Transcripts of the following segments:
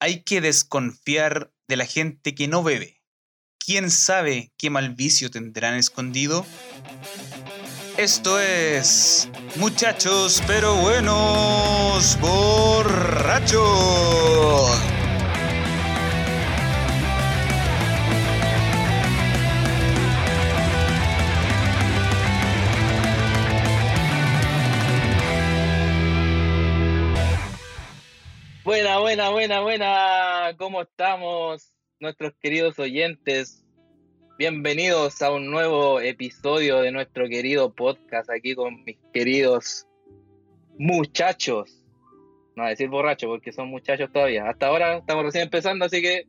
hay que desconfiar de la gente que no bebe. ¿Quién sabe qué mal vicio tendrán escondido? Esto es Muchachos pero buenos borrachos. Buena, buena, buena. ¿Cómo estamos, nuestros queridos oyentes? Bienvenidos a un nuevo episodio de nuestro querido podcast aquí con mis queridos muchachos. No decir borrachos porque son muchachos todavía. Hasta ahora estamos recién empezando, así que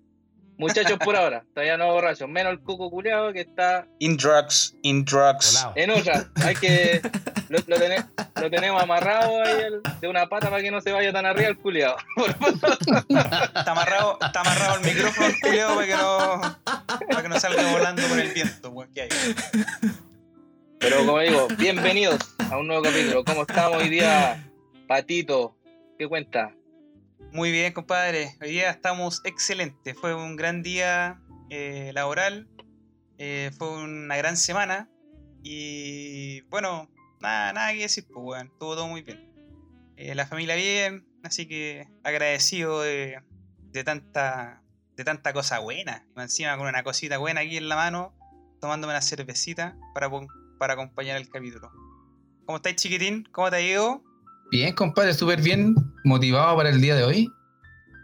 muchachos por ahora. Todavía no borrachos. Menos el cuco culeado que está In drugs, in drugs. Volado. en otra. Hay que. Lo, lo tene- lo tenemos amarrado ahí el- de una pata para que no se vaya tan arriba el culeado. Está amarrado, está amarrado el micrófono, culiao, para que no, para que no salga volando con el viento, weón, que hay. Pero como digo, bienvenidos a un nuevo capítulo. ¿Cómo estamos hoy día, Patito? ¿Qué cuenta? Muy bien, compadre. Hoy día estamos excelentes. Fue un gran día eh, laboral. eh, fue una gran semana. Y bueno, nada, nada que decir, pues, weón. Estuvo todo muy bien. Eh, la familia bien, así que agradecido de, de tanta de tanta cosa buena. Encima con una cosita buena aquí en la mano, tomándome una cervecita para, para acompañar el capítulo. ¿Cómo estáis, chiquitín? ¿Cómo te ha ido? Bien, compadre, súper bien, motivado para el día de hoy.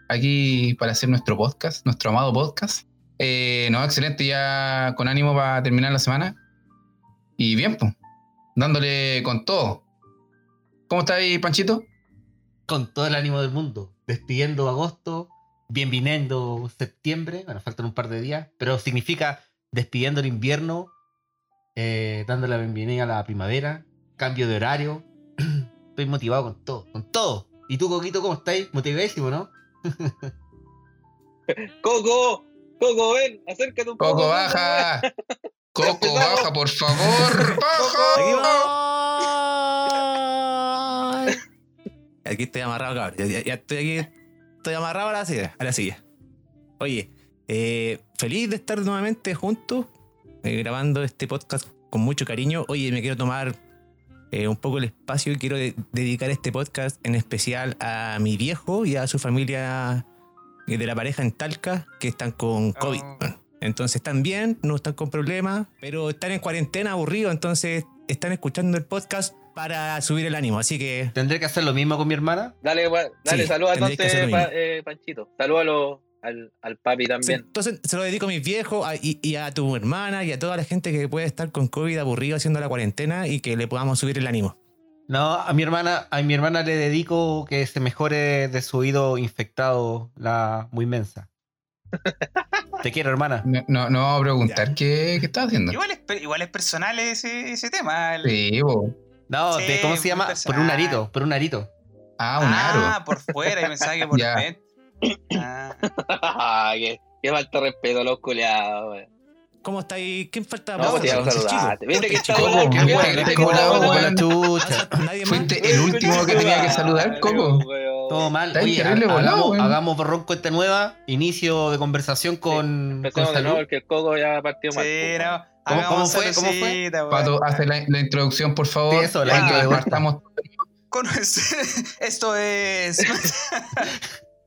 Aquí para hacer nuestro podcast, nuestro amado podcast. Eh, no, excelente, ya con ánimo para terminar la semana. Y bien, pues, dándole con todo. ¿Cómo está ahí, Panchito? con todo el ánimo del mundo, despidiendo agosto, bienveniendo septiembre, bueno, faltan un par de días, pero significa despidiendo el invierno, eh, dando la bienvenida a la primavera, cambio de horario. Estoy motivado con todo, con todo. ¿Y tú, Coquito, cómo estáis? Motivadísimo, ¿no? ¡Coco! ¡Coco, ven! Acércate un poco. Coco, baja. Coco, baja, por favor. Baja. Aquí estoy amarrado, cabrón. Ya, ya- ya estoy aquí. Estoy amarrado a la silla. A la silla. Oye, eh, feliz de estar nuevamente juntos, eh, grabando este podcast con mucho cariño. Oye, me quiero tomar eh, un poco el espacio y quiero de- dedicar este podcast en especial a mi viejo y a su familia eh, de la pareja en Talca que están con COVID. Oh. Bueno, Entonces están bien, no están con problemas, pero están en cuarentena aburridos, entonces están escuchando el podcast para subir el ánimo. Así que ¿Tendré que hacer lo mismo con mi hermana? Dale, dale, Sí, saluda tendréis que entonces, pa- eh, Panchito. Salúdalo al, al papi Sí, también. entonces se lo dedico a mis viejos a- y, y a tu hermana y a toda la gente que puede estar con COVID aburrido haciendo la cuarentena y que le podamos subir el ánimo. No, a mi hermana, a mi hermana le dedico que se mejore de su oído infectado, la muy mensa. Te quiero, hermana. No, no, no vamos a preguntar qué, qué estás haciendo. Igual es, igual es personal ese, ese tema. el- Sí, bo. No, Sí, de- ¿cómo se llama? Por un arito, por un arito. Ah, un Ah, aro. por fuera, yo pensaba que por dentro. Ah, qué, qué falta respeto a los culeados, wey. ¿Cómo estáis? ¿Quién falta? No, pues te iba a entonces, saludar. chico. Viste que está bueno, qué la weón. chucha. Fuiste el último que tenía que saludar, Coco. Todo mal. Está Oye, hagamos, weón. hagamos borrón cuenta nueva. Inicio de conversación con, Empecemos de nuevo porque el Coco ya partió mal. sí, pues, no. ¿Cómo- cómo fue? ¿Cómo fue? weón. Pato, hace la, la introducción, por favor. Sí, eso, la. Con- Esto es.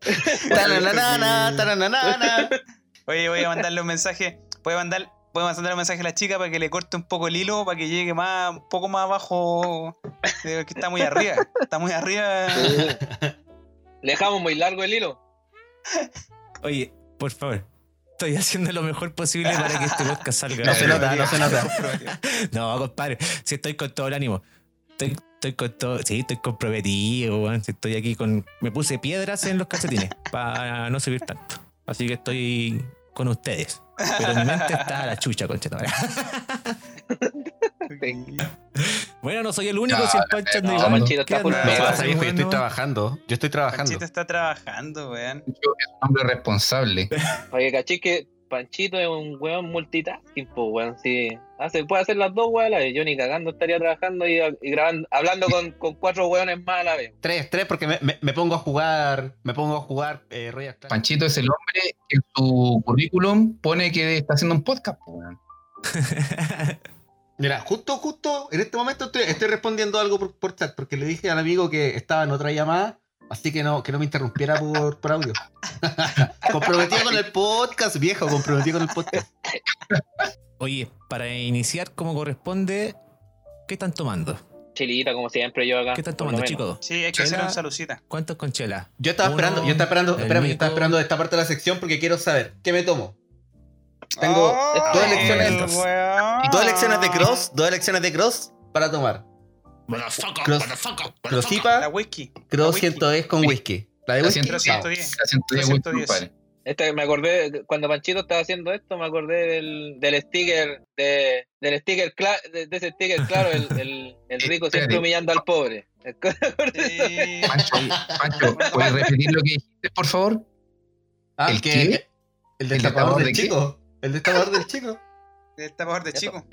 Oye, voy a mandarle un mensaje. Voy a mandar. Voy a mandarle un mensaje a la chica para que le corte un poco el hilo, para que llegue más, un poco más abajo, que está muy arriba. Está muy arriba. Le dejamos muy largo el hilo. Oye, por favor. Estoy haciendo lo mejor posible para que este podcast salga. No se nota, no se nota. No, compadre, si estoy con todo el ánimo. Estoy, estoy con todo, sí, estoy comprometido, weón. Si Estoy aquí con. Me puse piedras en los calcetines para no subir tanto. Así que estoy con ustedes. Pero mi mente está a la chucha, conchetumare. Bueno, no soy el único, si el Pancho no. Panchito está. No pasa, yo estoy trabajando. Yo estoy trabajando. Panchito está trabajando, weón. Yo, es un hombre responsable. Para que cachis que Panchito es un weón multitasking, po, weón. Sí. Hace, puede hacer las dos weas a la vez. Yo ni cagando estaría trabajando y, y grabando, hablando con, con cuatro weones más a la vez. Tres, tres, porque me, me- me pongo a jugar. Me pongo a jugar eh, Royal Clash. Panchito es el hombre que en su currículum pone que está haciendo un podcast. po, weón. Mira, justo, justo en este momento estoy, estoy respondiendo algo por, por chat, porque le dije al amigo que estaba en otra llamada, así que no, que no me interrumpiera por, por audio. comprometido con el podcast, viejo, comprometido con el podcast. Oye, para iniciar como corresponde, ¿qué están tomando? Chilita, como siempre, yo acá. ¿Qué están tomando, chicos? Sí, hay que hacer un salucita. ¿Cuántos con chela? Yo estaba Uno, esperando, yo estaba esperando, espérame, yo estaba esperando esta parte de la sección porque quiero saber, ¿qué me tomo? Tengo Oh, dos el elecciones-. Dos elecciones de cross, dos elecciones de cross para tomar. Motherfucker, motherfucker, La whisky. cross whisky. 110 con whisky. La de whisky, 110. chao. 110. La 110 La whisky, 110. compadre. Este, me acordé, cuando Panchito estaba haciendo esto, me acordé del, del sticker, de, del sticker, cla- de, de ese sticker, claro, el, el, el rico siempre humillando al pobre. Sí. Pancho, Pancho, ¿puedes repetir lo que dijiste, por favor? Ah, ¿El que- qué? El ¿El destapador destapador del chico. El destapador del chico. El tapador de chico.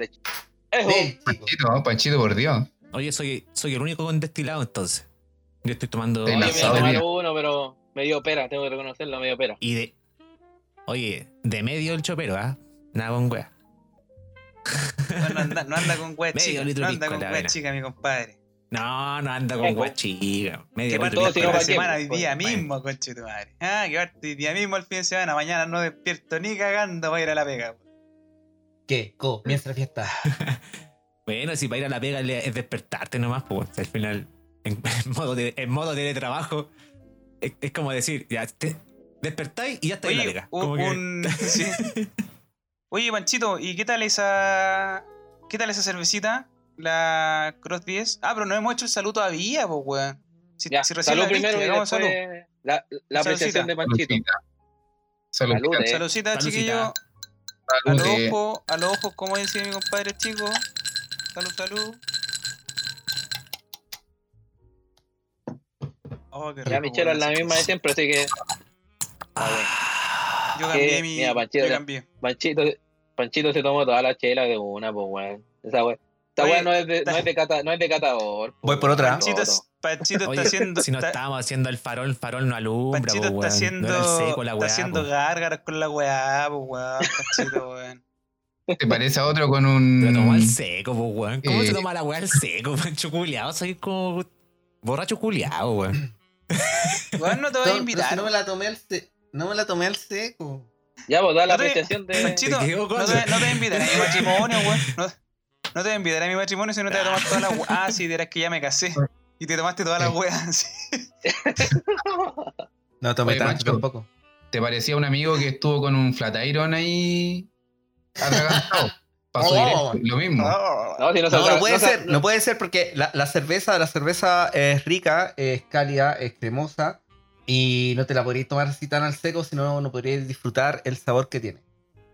Panchito, Panchito, por Dios. Oye, soy, soy el único con destilado entonces. Yo estoy tomando. Oye, la me a tomar uno, pero me dio pera, tengo que reconocerlo, me dio pera. Y de. Oye, de medio el chopero, ¿ah? Nada con wea. No, no anda, no anda con wea Medio chica. litro No anda con wea chica, mi compadre. No, no anda con wea chica. Medio Que litro parte la semana hoy día mismo, conche tu madre. Ah, que parte hoy día mismo el fin de semana. Mañana no despierto ni cagando para ir a la pega. ¿Qué? Comienza la fiesta. Bueno, si para ir a la pega es despertarte nomás, pues al final, en, en modo, de, en modo teletrabajo, es, es como decir, ya te despertáis y ya estáis en la Oye, pega. un, que- un- sí. Oye, Panchito, ¿y qué tal esa. ¿Qué tal esa cervecita? La Cross 10. Ah, pero no hemos hecho el saludo todavía, pues, weón. Si, Ya, si recién salud la viste, primero y hagamos después salud. la, la apreciación de Panchito. Salud. Salud, eh. Saludcita, Saludcita. chiquillo. A Salud. los eh. ojos, a los ojos, como decía mi compadre chico. Salud, salud. Oh, qué Ya rico, Michelle es weón. la misma de siempre, así que Yo que, cambié mi. mira, Panchito, yo cambié. Panchito, Panchito se tomó toda la chela de una, pues weón. Esa weá. Esta weá no es de, no es de cata, no es de catador. po, Voy por weón. otra. Panchito. Panchito está Oye, haciendo. si no está- estábamos haciendo el farol, el farol no alumbra, Panchito po, está weón. haciendo. No seco la está haciendo po. gárgaras con la weá, pues weón. Panchito, weón. ¿Te parece a otro con un. Lo tomó al seco, po, weón. ¿Cómo Eh. se toma la weá al seco, pancho culiado? Soy como borracho culiado, weón. Weón, no te voy a No, invitar. si no me la tomé al se- no me la tomé al seco. Ya, pues da la No te- apreciación de. Panchito, Te quedó no te, no te voy a invitar a mi matrimonio, weón. No, no te voy a invitar a mi matrimonio si no te voy a tomar toda la weá. Ah, sí, dirás que ya me casé. Y te tomaste toda la weá. sí. No tomé Oye, tanto tampoco. ¿Te parecía un amigo que estuvo con un Flatiron ahí atragantado? Pasó Oh. directo, lo mismo. No, si no, No, puede ser, no puede ser porque la, la cerveza, la cerveza es rica, es cálida, es cremosa y no te la podrías tomar así tan al seco, sino no podrías disfrutar el sabor que tiene.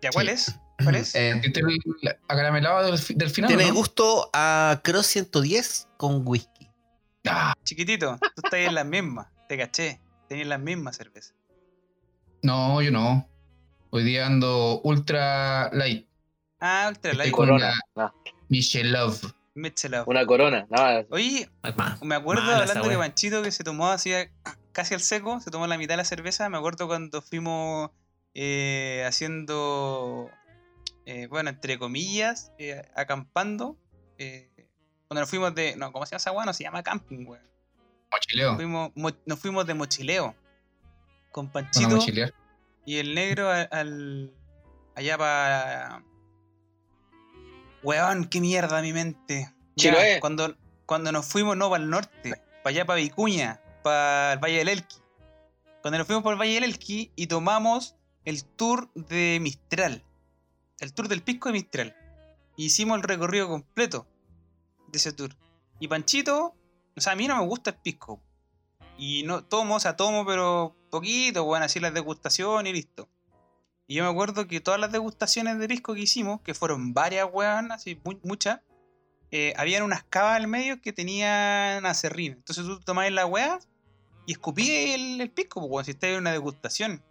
¿Ya cuál Sí. es? ¿Cuál es? Eh, ¿Este es el acaramelado del, del final? tiene ¿no? gusto a Cross 110 con whisky. Ah, Chiquitito, tú estás en las mismas. Te caché. Tenías las mismas cervezas. no, yo no. Hoy día ando ultra light. Ah, Ultra Estoy Light. con Corona. no, Michelov. Michelab. una corona. No, Oye, me acuerdo hablando de. Panchito que se tomó así casi al seco, se tomó la mitad de la cerveza. Me acuerdo cuando fuimos eh, haciendo, eh, bueno, entre comillas, eh, acampando. eh, cuando nos fuimos de. No, ¿cómo se llama esa weá? No se llama camping, weón. Mochileo. Fuimos, mo- nos fuimos de mochileo. Con Panchito. Y el negro al. al- allá para. Weón, qué mierda mi mente. Ya, cuando, cuando nos fuimos, no, para el norte, para allá, para Vicuña, para el Valle del Elqui. Cuando nos fuimos por el Valle del Elqui y tomamos el tour de Mistral. El tour del Pisco de Mistral. Hicimos el recorrido completo de ese tour. Y Panchito, o sea, a mí no me gusta el pisco. Y no tomo, o sea, tomo, pero poquito, bueno, así las degustaciones y listo. Y yo me acuerdo que todas las degustaciones de pisco que hicimos, que fueron varias, weón, así mu- muchas, eh, habían unas cavas al medio que tenían acerrín. Entonces tú tomabas la weá y escupías el, pisco, pues, weón, si estabas en una degustación.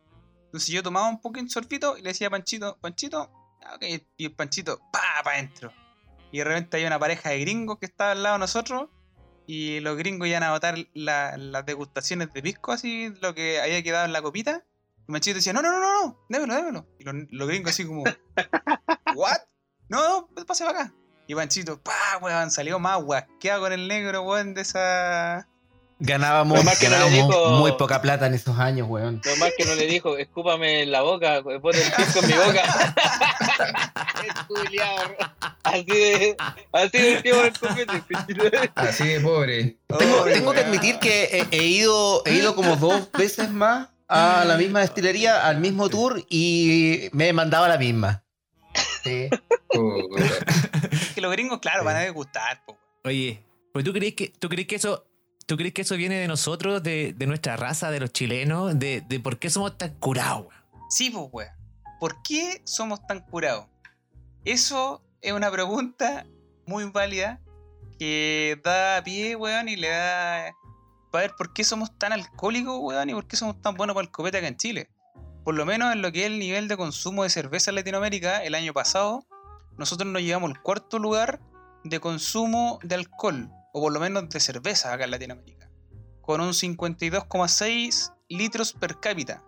Entonces yo tomaba un poquito de sorbito y le decía a Panchito, Panchito, ah, y el Panchito, pa, para adentro. Y de repente había una pareja de gringos que estaba al lado de nosotros y los gringos iban a botar la- las degustaciones de pisco, así, lo que había quedado en la copita. Y Manchito decía, no, no, no, no, no, démelo, démelo. Y los, los gringos así como, ¿what? No, no, pase para acá. Y Panchito, pa, weón, salió más guasqueado con el negro, weón, de esa... Ganábamos, Lo más que no le ganábamos dijo- muy poca plata en esos años, weón. Lo más que no le dijo, escúpame en la boca, pon el pisco en mi boca. Así de, así de tiempo el. Así de pobre. Tengo, tengo que admitir que he, he ido, he ido como dos veces más a la misma destilería, al mismo tour, y me he mandado a la misma. Sí. Es que los gringos, claro, Sí. van a degustar, po, weón. Oye, pues tú crees que, tú crees que eso. ¿Tú crees que eso viene de nosotros, de, de nuestra raza, de los chilenos? De, por qué somos tan curados? Sí, pues, weón. ¿Por qué somos tan curados? Eso es una pregunta muy válida que da pie, weón, y le da para ver por qué somos tan alcohólicos, weón, y por qué somos tan buenos para el copete acá en Chile. Por lo menos en lo que es el nivel de consumo de cerveza en Latinoamérica, el año pasado, nosotros nos llevamos el cuarto lugar de consumo de alcohol, o por lo menos de cerveza acá en Latinoamérica, con un 52,6 litros per cápita,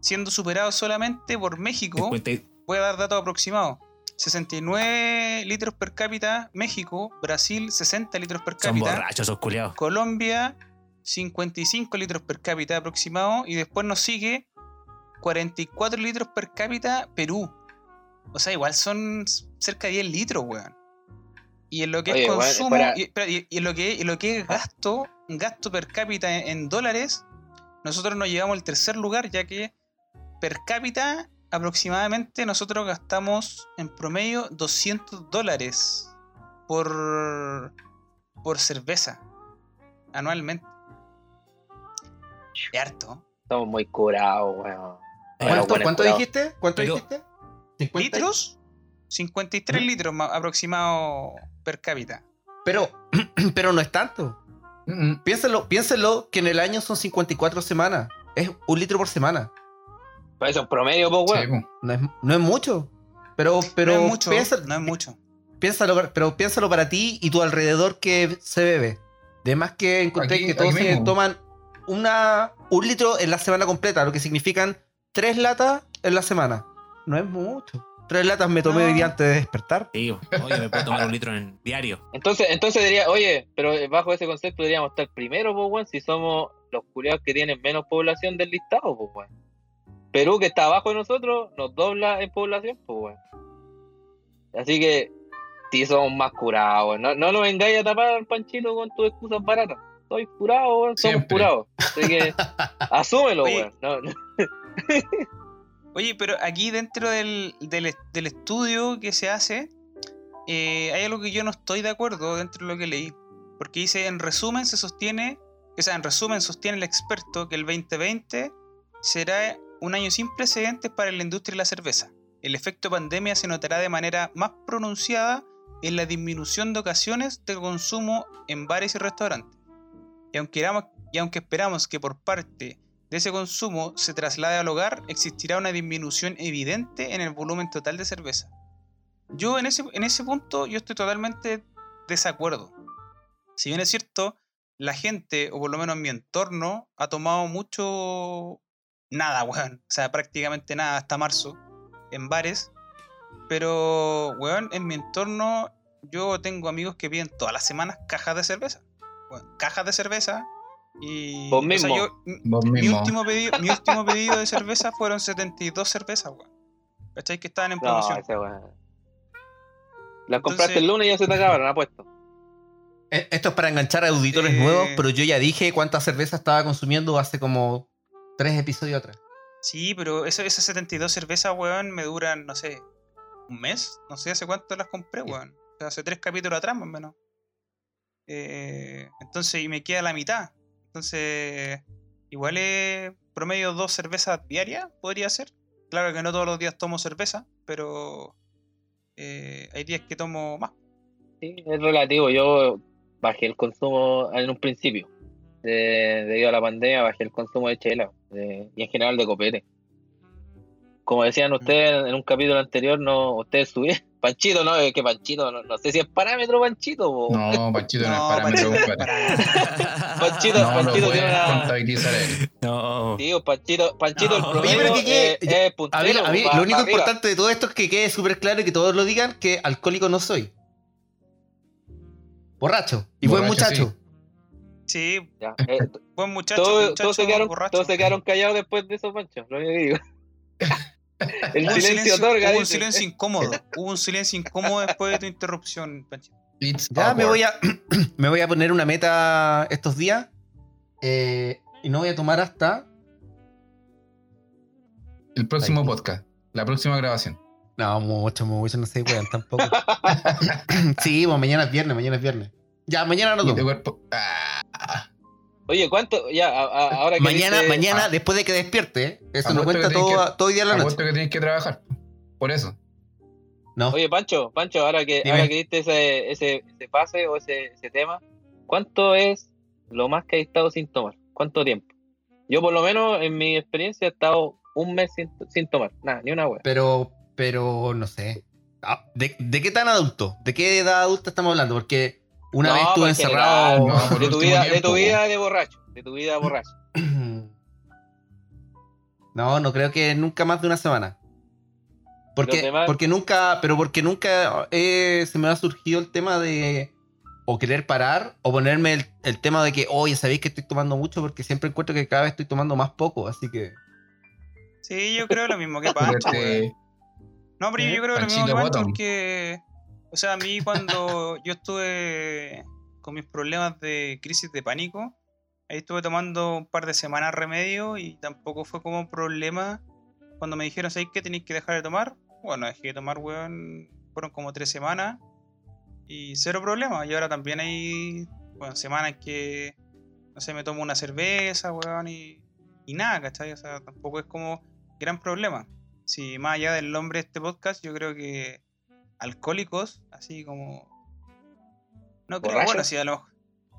siendo superado solamente por México, 50 voy a dar datos aproximados, 69 litros per cápita México, Brasil 60 litros per Son cápita, borrachos esos culiados. Colombia 55 litros per cápita aproximado y después nos sigue 44 litros per cápita Perú. O sea, igual son cerca de 10 litros, weón. Y en lo que Oye, es consumo, fuera- y, espera, y- y en lo que, y lo que es gasto, gasto per cápita en, en dólares, nosotros nos llevamos al tercer lugar, ya que per cápita aproximadamente nosotros gastamos en promedio 200 dólares por, por cerveza anualmente. Es harto. Estamos muy curados, weón. ¿Cuánto, bueno, cuánto dijiste? ¿Cuánto Pero- dijiste? ¿50? ¿Litros? 53 ¿Mm? litros ma- aproximado per cápita. Pero, pero no es tanto. Mm, mm. Piénselo, piénselo que en el año son 54 semanas. Es un litro por semana. Para eso en promedio, pues, Sí, weón. po. No es, no es mucho. Pero, pero no es mucho. piensa- no es mucho. piénsalo, pero piénsalo para ti y tu alrededor que se bebe. Además que encontré Aquí- que todos se mismo. toman una, un litro en la semana completa, lo que significan tres latas en la semana. No es mucho. Tres latas me tomé No. hoy día antes de despertar. Sí, oye, me puedo tomar un litro en diario. Entonces, entonces diría, oye, pero bajo ese concepto deberíamos estar primero, pues, weón, si somos los curiados que tienen menos población del listado, pues, weón. Perú, que está abajo de nosotros, nos dobla en población, pues, weón. Así que, sí somos más curados, weón. No, no nos vengáis a tapar, Panchito, con tus excusas baratas. Soy curado, weón, somos Siempre. curados. Así que, asúmelo, weón. No, no. Oye, pero aquí dentro del, del- estudio que se hace, eh, hay algo que yo no estoy de acuerdo dentro de lo que leí. Porque dice, en resumen se sostiene, o sea, en resumen sostiene el experto que el 2020 será un año sin precedentes para la industria de la cerveza. El efecto pandemia se notará de manera más pronunciada en la disminución de ocasiones de consumo en bares y restaurantes. Y aunque, y aunque esperamos que por parte de ese consumo se traslade al hogar, existirá una disminución evidente en el volumen total de cerveza. Yo en ese, en ese punto yo estoy totalmente desacuerdo. Si bien es cierto, la gente, o por lo menos mi entorno, ha tomado mucho... Nada, weón. O sea, prácticamente nada hasta marzo en bares. Pero, weón, en mi entorno yo tengo amigos que piden todas las semanas cajas de cerveza. Cajas de cerveza. Y... Vos o sea, mismo. yo- Vos mi mismo. último, pedido, mi último pedido de cerveza fueron 72 cervezas, weón. ¿Cachai? Que estaban en No, promoción. ese. Las compraste Entonces- el lunes y ya se te acabaron, apuesto. Eh, Esto es para enganchar a auditores Eh. nuevos, pero yo ya dije cuánta cerveza estaba consumiendo hace como tres episodios atrás. Sí, pero eso- esas 72 cervezas, weón, me duran, no sé, un mes. No sé hace cuánto las compré, weón. O sea, hace tres capítulos atrás, más o menos. Eh, entonces, y me queda la mitad. Entonces, igual es promedio dos cervezas diarias, podría ser. Claro que no todos los días tomo cerveza, pero eh, hay días que tomo más. Sí, es relativo. Yo bajé el consumo en un principio. De- debido a la pandemia, bajé el consumo de chela de- y en general de copete. como decían ustedes en un capítulo anterior, no, ustedes subieron. Panchito, no, es que Panchito, no, no sé si es parámetro Panchito. po. No, Panchito no, No, es parámetro, Panchito. Panchito, No lo Panchito tiene una. contabilizar él. No. Sí, pues, Panchito, Panchito No. el promedio Oye, pero que quede- es- es puntero, A ver, a mí, pa- lo único importante de todo esto es que quede súper claro y que todos lo digan que alcohólico no soy. Borracho. Y buen muchacho. Sí, Ya, eh, buen muchacho, todos, muchacho todos se quedaron, borracho. todos se quedaron callados después de eso, Pancho. Lo que digo. El un silencio otorga. hubo un silencio incómodo. Hubo un silencio incómodo después de tu interrupción, Panchito. It's Ya me voy, a, me voy a poner una meta estos días. eh, y no voy a tomar hasta. El próximo podcast, la próxima grabación. No, mucho, mucho, no sé, weón, tampoco. sí, pues mañana es viernes, mañana es viernes. Ya, mañana no tomo. Oye, ¿cuánto? Ya, a- a- ahora que Mañana, dice- mañana, Ah. después de que despierte, ¿eh? Eso no Apuesto cuenta todo, que- todo el día de la noche. que tienes que trabajar. Por eso. No. Oye, Pancho, Pancho, ahora que, Dime. ahora que diste ese, ese, ese pase o ese, ese tema, ¿cuánto es lo más que has estado sin tomar? ¿Cuánto tiempo? Yo, por lo menos, en mi experiencia, he estado un mes sin, sin tomar. Nada, ni una wea. Pero, pero, no sé. Ah, ¿De, de qué tan adulto? ¿De qué edad adulta estamos hablando? Porque una No, vez estuve pues, encerrado. general, no, por de, tu vida, de tiempo, tu po. vida de borracho. De tu vida borracho. No, no creo que nunca más de una semana. Porque, demás- porque nunca, pero porque nunca eh, se me ha surgido el tema de o querer parar o ponerme el, el tema de que, oye, sabéis que estoy tomando mucho porque siempre encuentro que cada vez estoy tomando más poco, así que... Sí, yo creo lo mismo que Pero Pancho. No, pero yo creo lo mismo que Pancho porque, o sea, a mí cuando yo estuve con mis problemas de crisis de pánico, ahí estuve tomando un par de semanas remedio y tampoco fue como un problema cuando me dijeron, ¿sabéis que tenéis que dejar de tomar? Bueno, dejé de tomar, weón, fueron como tres semanas y cero problema. Y ahora también hay, bueno, semanas que, no sé, me tomo una cerveza, weón, y, y nada, ¿cachai? O sea, tampoco es como gran problema. Si más allá del nombre de este podcast, yo creo que alcohólicos, así como. No creo, ¿Borrachos? bueno, si a lo mejor.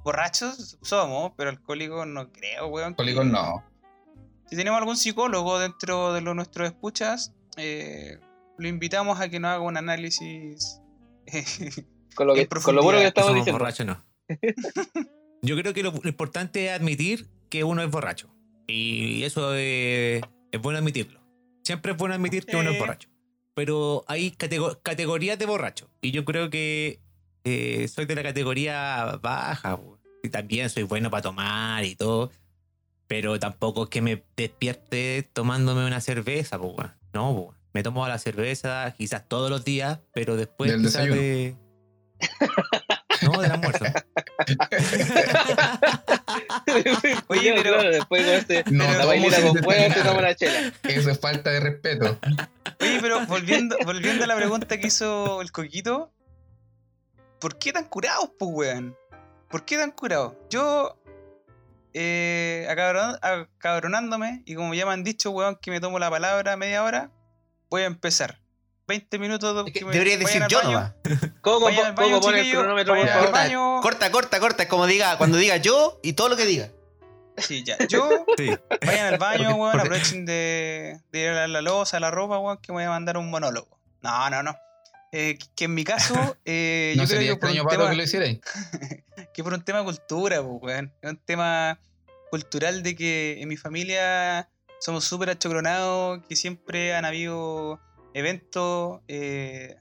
Borrachos somos, pero alcohólicos no creo, weón. que- alcohólicos no. Si tenemos algún psicólogo dentro de los nuestros escuchas, eh, lo invitamos a que nos haga un análisis. Con lo, En que, con lo bueno que estamos diciendo. borrachos, no. Yo creo que lo, lo importante es admitir que uno es borracho. Y eso es, es bueno admitirlo. Siempre es bueno admitir que uno es Sí. borracho. Pero hay catego- categorías de borracho. Y yo creo que eh, soy de la categoría baja. Y también soy bueno para tomar y todo. Pero tampoco es que me despierte tomándome una cerveza, po. No, po. Me tomo la cerveza quizás todos los días, pero después Del quizás desayuno. de... No, del almuerzo. Oye, pero- Claro, después con este, No, la bailita con fuego, te desayunar. toma una chela. Eso es falta de respeto. Oye, pero volviendo, volviendo a la pregunta que hizo el Coquito, ¿por qué tan curados, pues, weón? ¿Por qué tan curados? Yo, eh, acabron- acabronándome, y como ya me han dicho, weón, que me tomo la palabra media hora, voy a empezar. 20 minutos Es que deberías decir yo nomás. ¿Cómo, Vayan al cómo baño, pone el cronómetro, por favor? Corta, corta, corta. Es como diga, cuando diga yo y todo lo que diga. Sí, ya. Yo, Sí. vayan al baño, Porque- weón, porque- aprovechen de, de ir a la, loza, a la ropa, weón, que me voy a mandar un monólogo. No, no, no. Eh, que- que en mi caso, eh, No yo creo que por, extraño, un tema, que lo hicierais. que por un tema de cultura, pues, weón. Es un tema cultural de que en mi familia somos súper achocronados, que siempre han habido eventos, eh,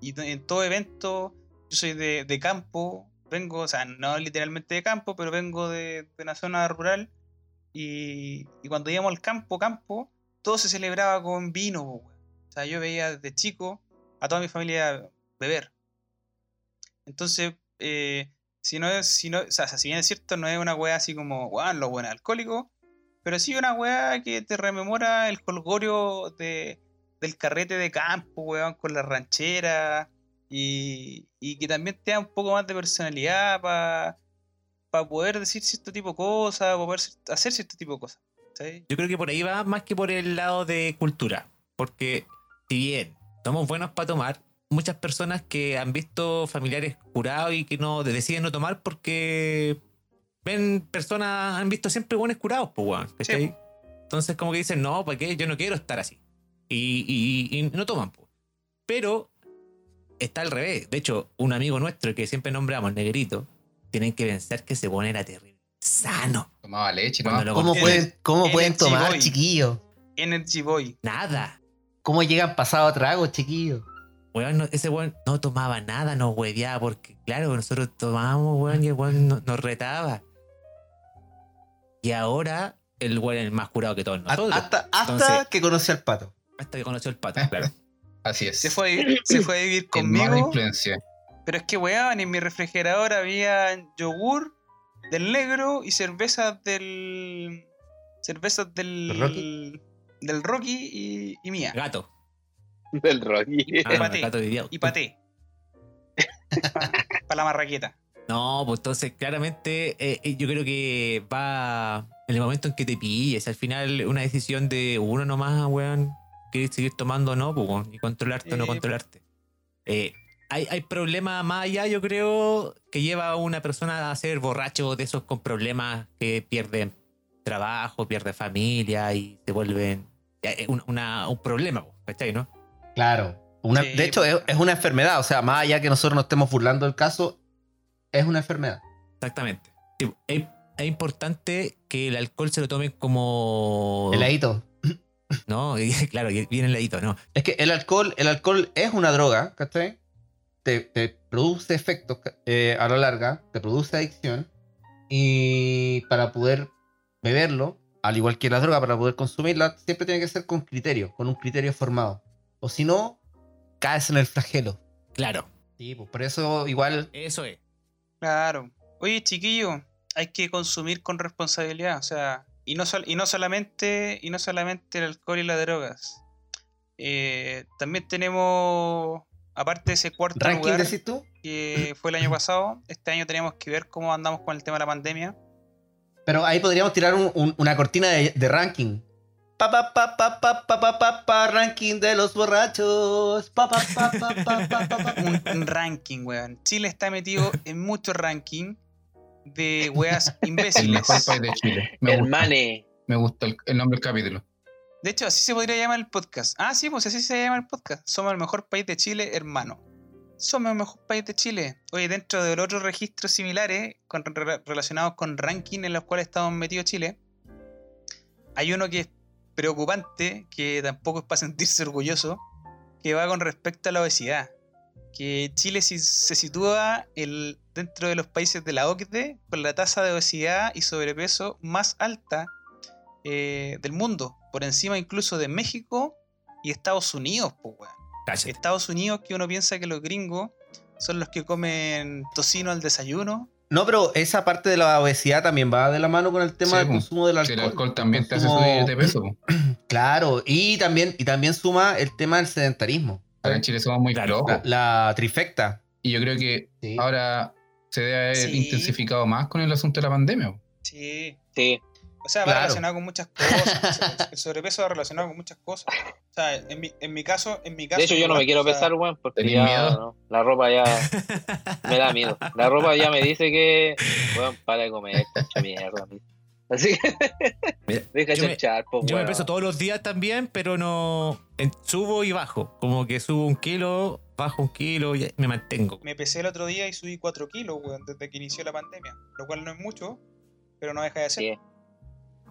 y en todo evento, yo soy de, de campo, vengo, o sea, no literalmente de campo, pero vengo de, de una zona rural, y, cuando íbamos al campo, campo, todo se celebraba con vino. O sea, yo veía desde chico a toda mi familia beber. Entonces, eh, si no es, si no, o sea, si bien es cierto, no es una weá así como, weón, los buenos alcohólicos, pero sí una weá que te rememora el colgorio de, del carrete de campo, weón, con la ranchera, y, y que también te da un poco más de personalidad para poder decir cierto tipo de cosas, para poder hacer cierto tipo de cosas. ¿sí? Yo creo que por ahí va más que por el lado de cultura. Porque si bien somos buenos para tomar, muchas personas que han visto familiares curados y que no deciden no tomar porque ven personas, han visto siempre buenos curados, pues, weón, ¿cachai? Entonces como que dicen, no, ¿para qué? Yo no quiero estar así. Y, y- y no toman, po. Pero está al revés. De hecho, un amigo nuestro que siempre nombramos, Negrito, tienen que pensar que se pone era terrible. Sano. Tomaba leche, Cuando ¿no? lo ¿Cómo pueden, cómo pueden tomar, Chiboy. chiquillos? Energy Boy. Nada. ¿Cómo llegan pasado a trago, chiquillos? Weón, no- ese weón no tomaba nada, nos hueveaba, porque claro, nosotros tomábamos, weón, y el weón no- nos retaba. Y ahora el weón es el más curado que todos A- nosotros. Hasta, hasta Entonces- que conoció al pato. Hasta que conoció el pato, claro. Así es. Se fue, a vivir, se fue a vivir conmigo. influencia. Pero es que, weón, en mi refrigerador había yogur del negro y cervezas del. Cervezas del. ¿Del Rocky? Del Rocky y, y mía. Gato. Del Rocky. Ah, no, paté. gato vivió. Y paté. Para la marraqueta. No, pues entonces claramente eh, eh, yo creo que va en el momento en que te pilles. Al final una decisión de uno nomás, weón, quieres seguir tomando o no, pues, y controlarte o no Sí. controlarte. Eh, hay, hay problemas más allá, yo creo, que lleva a una persona a ser borracho de esos con problemas que pierden trabajo, pierden familia y se vuelven un, una- un problema, ¿cachai? ¿No? Claro. Una- Sí, de hecho, es, es una enfermedad. O sea, más allá que nosotros nos estemos burlando del caso, es una enfermedad. Exactamente. Sí, es, es importante que el alcohol se lo tomen como... Heladito. No, y claro, viene el ladito, no. Es que el alcohol, el alcohol es una droga, ¿cachai? Te, te produce efectos eh, a la larga, te produce adicción. Y para poder beberlo, al igual que la droga, para poder consumirla, siempre tiene que ser con criterio, con un criterio formado. O si no, caes en el flagelo. Claro, Sí, pues por eso igual eso es. Claro. Oye, chiquillo, hay que consumir con responsabilidad. O sea, y no, sol y no, solamente, y no solamente el alcohol y las drogas. También tenemos, aparte de ese cuarto Ranking, lugar tú? que fue el año pasado, este año tenemos que ver cómo andamos con el tema de la pandemia. Pero ahí podríamos tirar un, una cortina de, ranking. Pa pa, pa, pa, pa, ranking de los borrachos. un ranking, weón. Chile está metido en muchos rankings de weas El imbéciles. mejor país de Chile. Me gusta, Hermane. me gusta el, el nombre del capítulo. De hecho, así se podría llamar el podcast. Ah, sí, pues así se llama el podcast. Somos el mejor país de Chile, hermano. Somos el mejor país de Chile. Oye, dentro de los otros registros similares con, re- relacionados con ranking en los cuales estamos metidos Chile, hay uno que es preocupante, que tampoco es para sentirse orgulloso, que va con respecto a la obesidad. Que Chile se sitúa el, dentro de los países de la OCDE con la tasa de obesidad y sobrepeso más alta eh, del mundo, por encima incluso de México y Estados Unidos, pues, weón. Estados Unidos, que uno piensa que los gringos son los que comen tocino al desayuno. No, pero esa parte de la obesidad también va de la mano con el tema Sí, del consumo del Que alcohol. el alcohol también te hace subir de peso. po. Claro, y también, y también suma el tema del sedentarismo. Acá en Chile somos muy Claro. flojos. La, la trifecta. Y yo creo que Sí. ahora se debe haber Sí. intensificaado más con el asunto de la pandemia. Sí. Sí. O sea, va Claro. relacionado con muchas cosas. El sobrepeso va relacionado con muchas cosas. O sea, en mi, en mi caso, en mi caso. De hecho, yo no me quiero pesar, weón, porque ¿tenés ya miedo? no, la ropa ya me da miedo. La ropa ya me dice que, weón, para de comer, concha mierda. Así que, Mira, deja yo me- chanchar, po, Yo me peso todos los días también, pero no. en- subo y bajo. Como que subo un kilo, bajo un kilo y me mantengo. Me pesé el otro día y subí 4 kilos, weón, desde que inició la pandemia. Lo cual no es mucho, pero no deja de ser. Sí.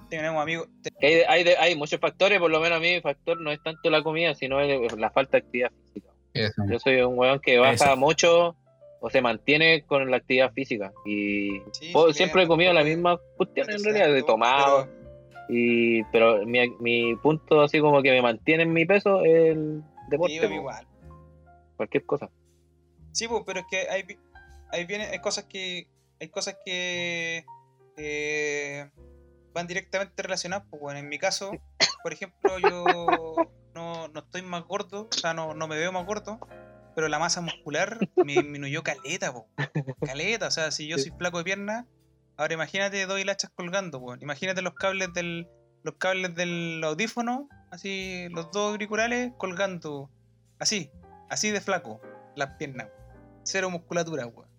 Tenemos amigos. hay, hay, muchos factores, por lo menos a mí mi factor no es tanto la comida, sino la falta de actividad física. Eso. Yo soy un weón que baja Eso. mucho o se mantiene con la actividad física. Y Sí, puedo- sí, siempre he comido la misma cuestión en realidad, de Pero- tomado. Y, pero mi, mi punto así como que me mantiene en mi peso es el deporte. Sí, igual. cualquier cosa. Sí, pues, pero es que hay, hay, viene, hay cosas que. Hay cosas que. eh, van directamente relacionadas. Pues, bueno, en mi caso, por ejemplo, yo no, no estoy más gordo, o sea, no, no me veo más gordo, pero la masa muscular me disminuyó caleta, po. Caleta, o sea, si yo soy flaco de pierna, ahora imagínate dos hilachas colgando, pues. Imagínate los cables del. Los cables del audífono, así, los dos auriculares colgando, así, así de flaco, las piernas, cero musculatura, weón.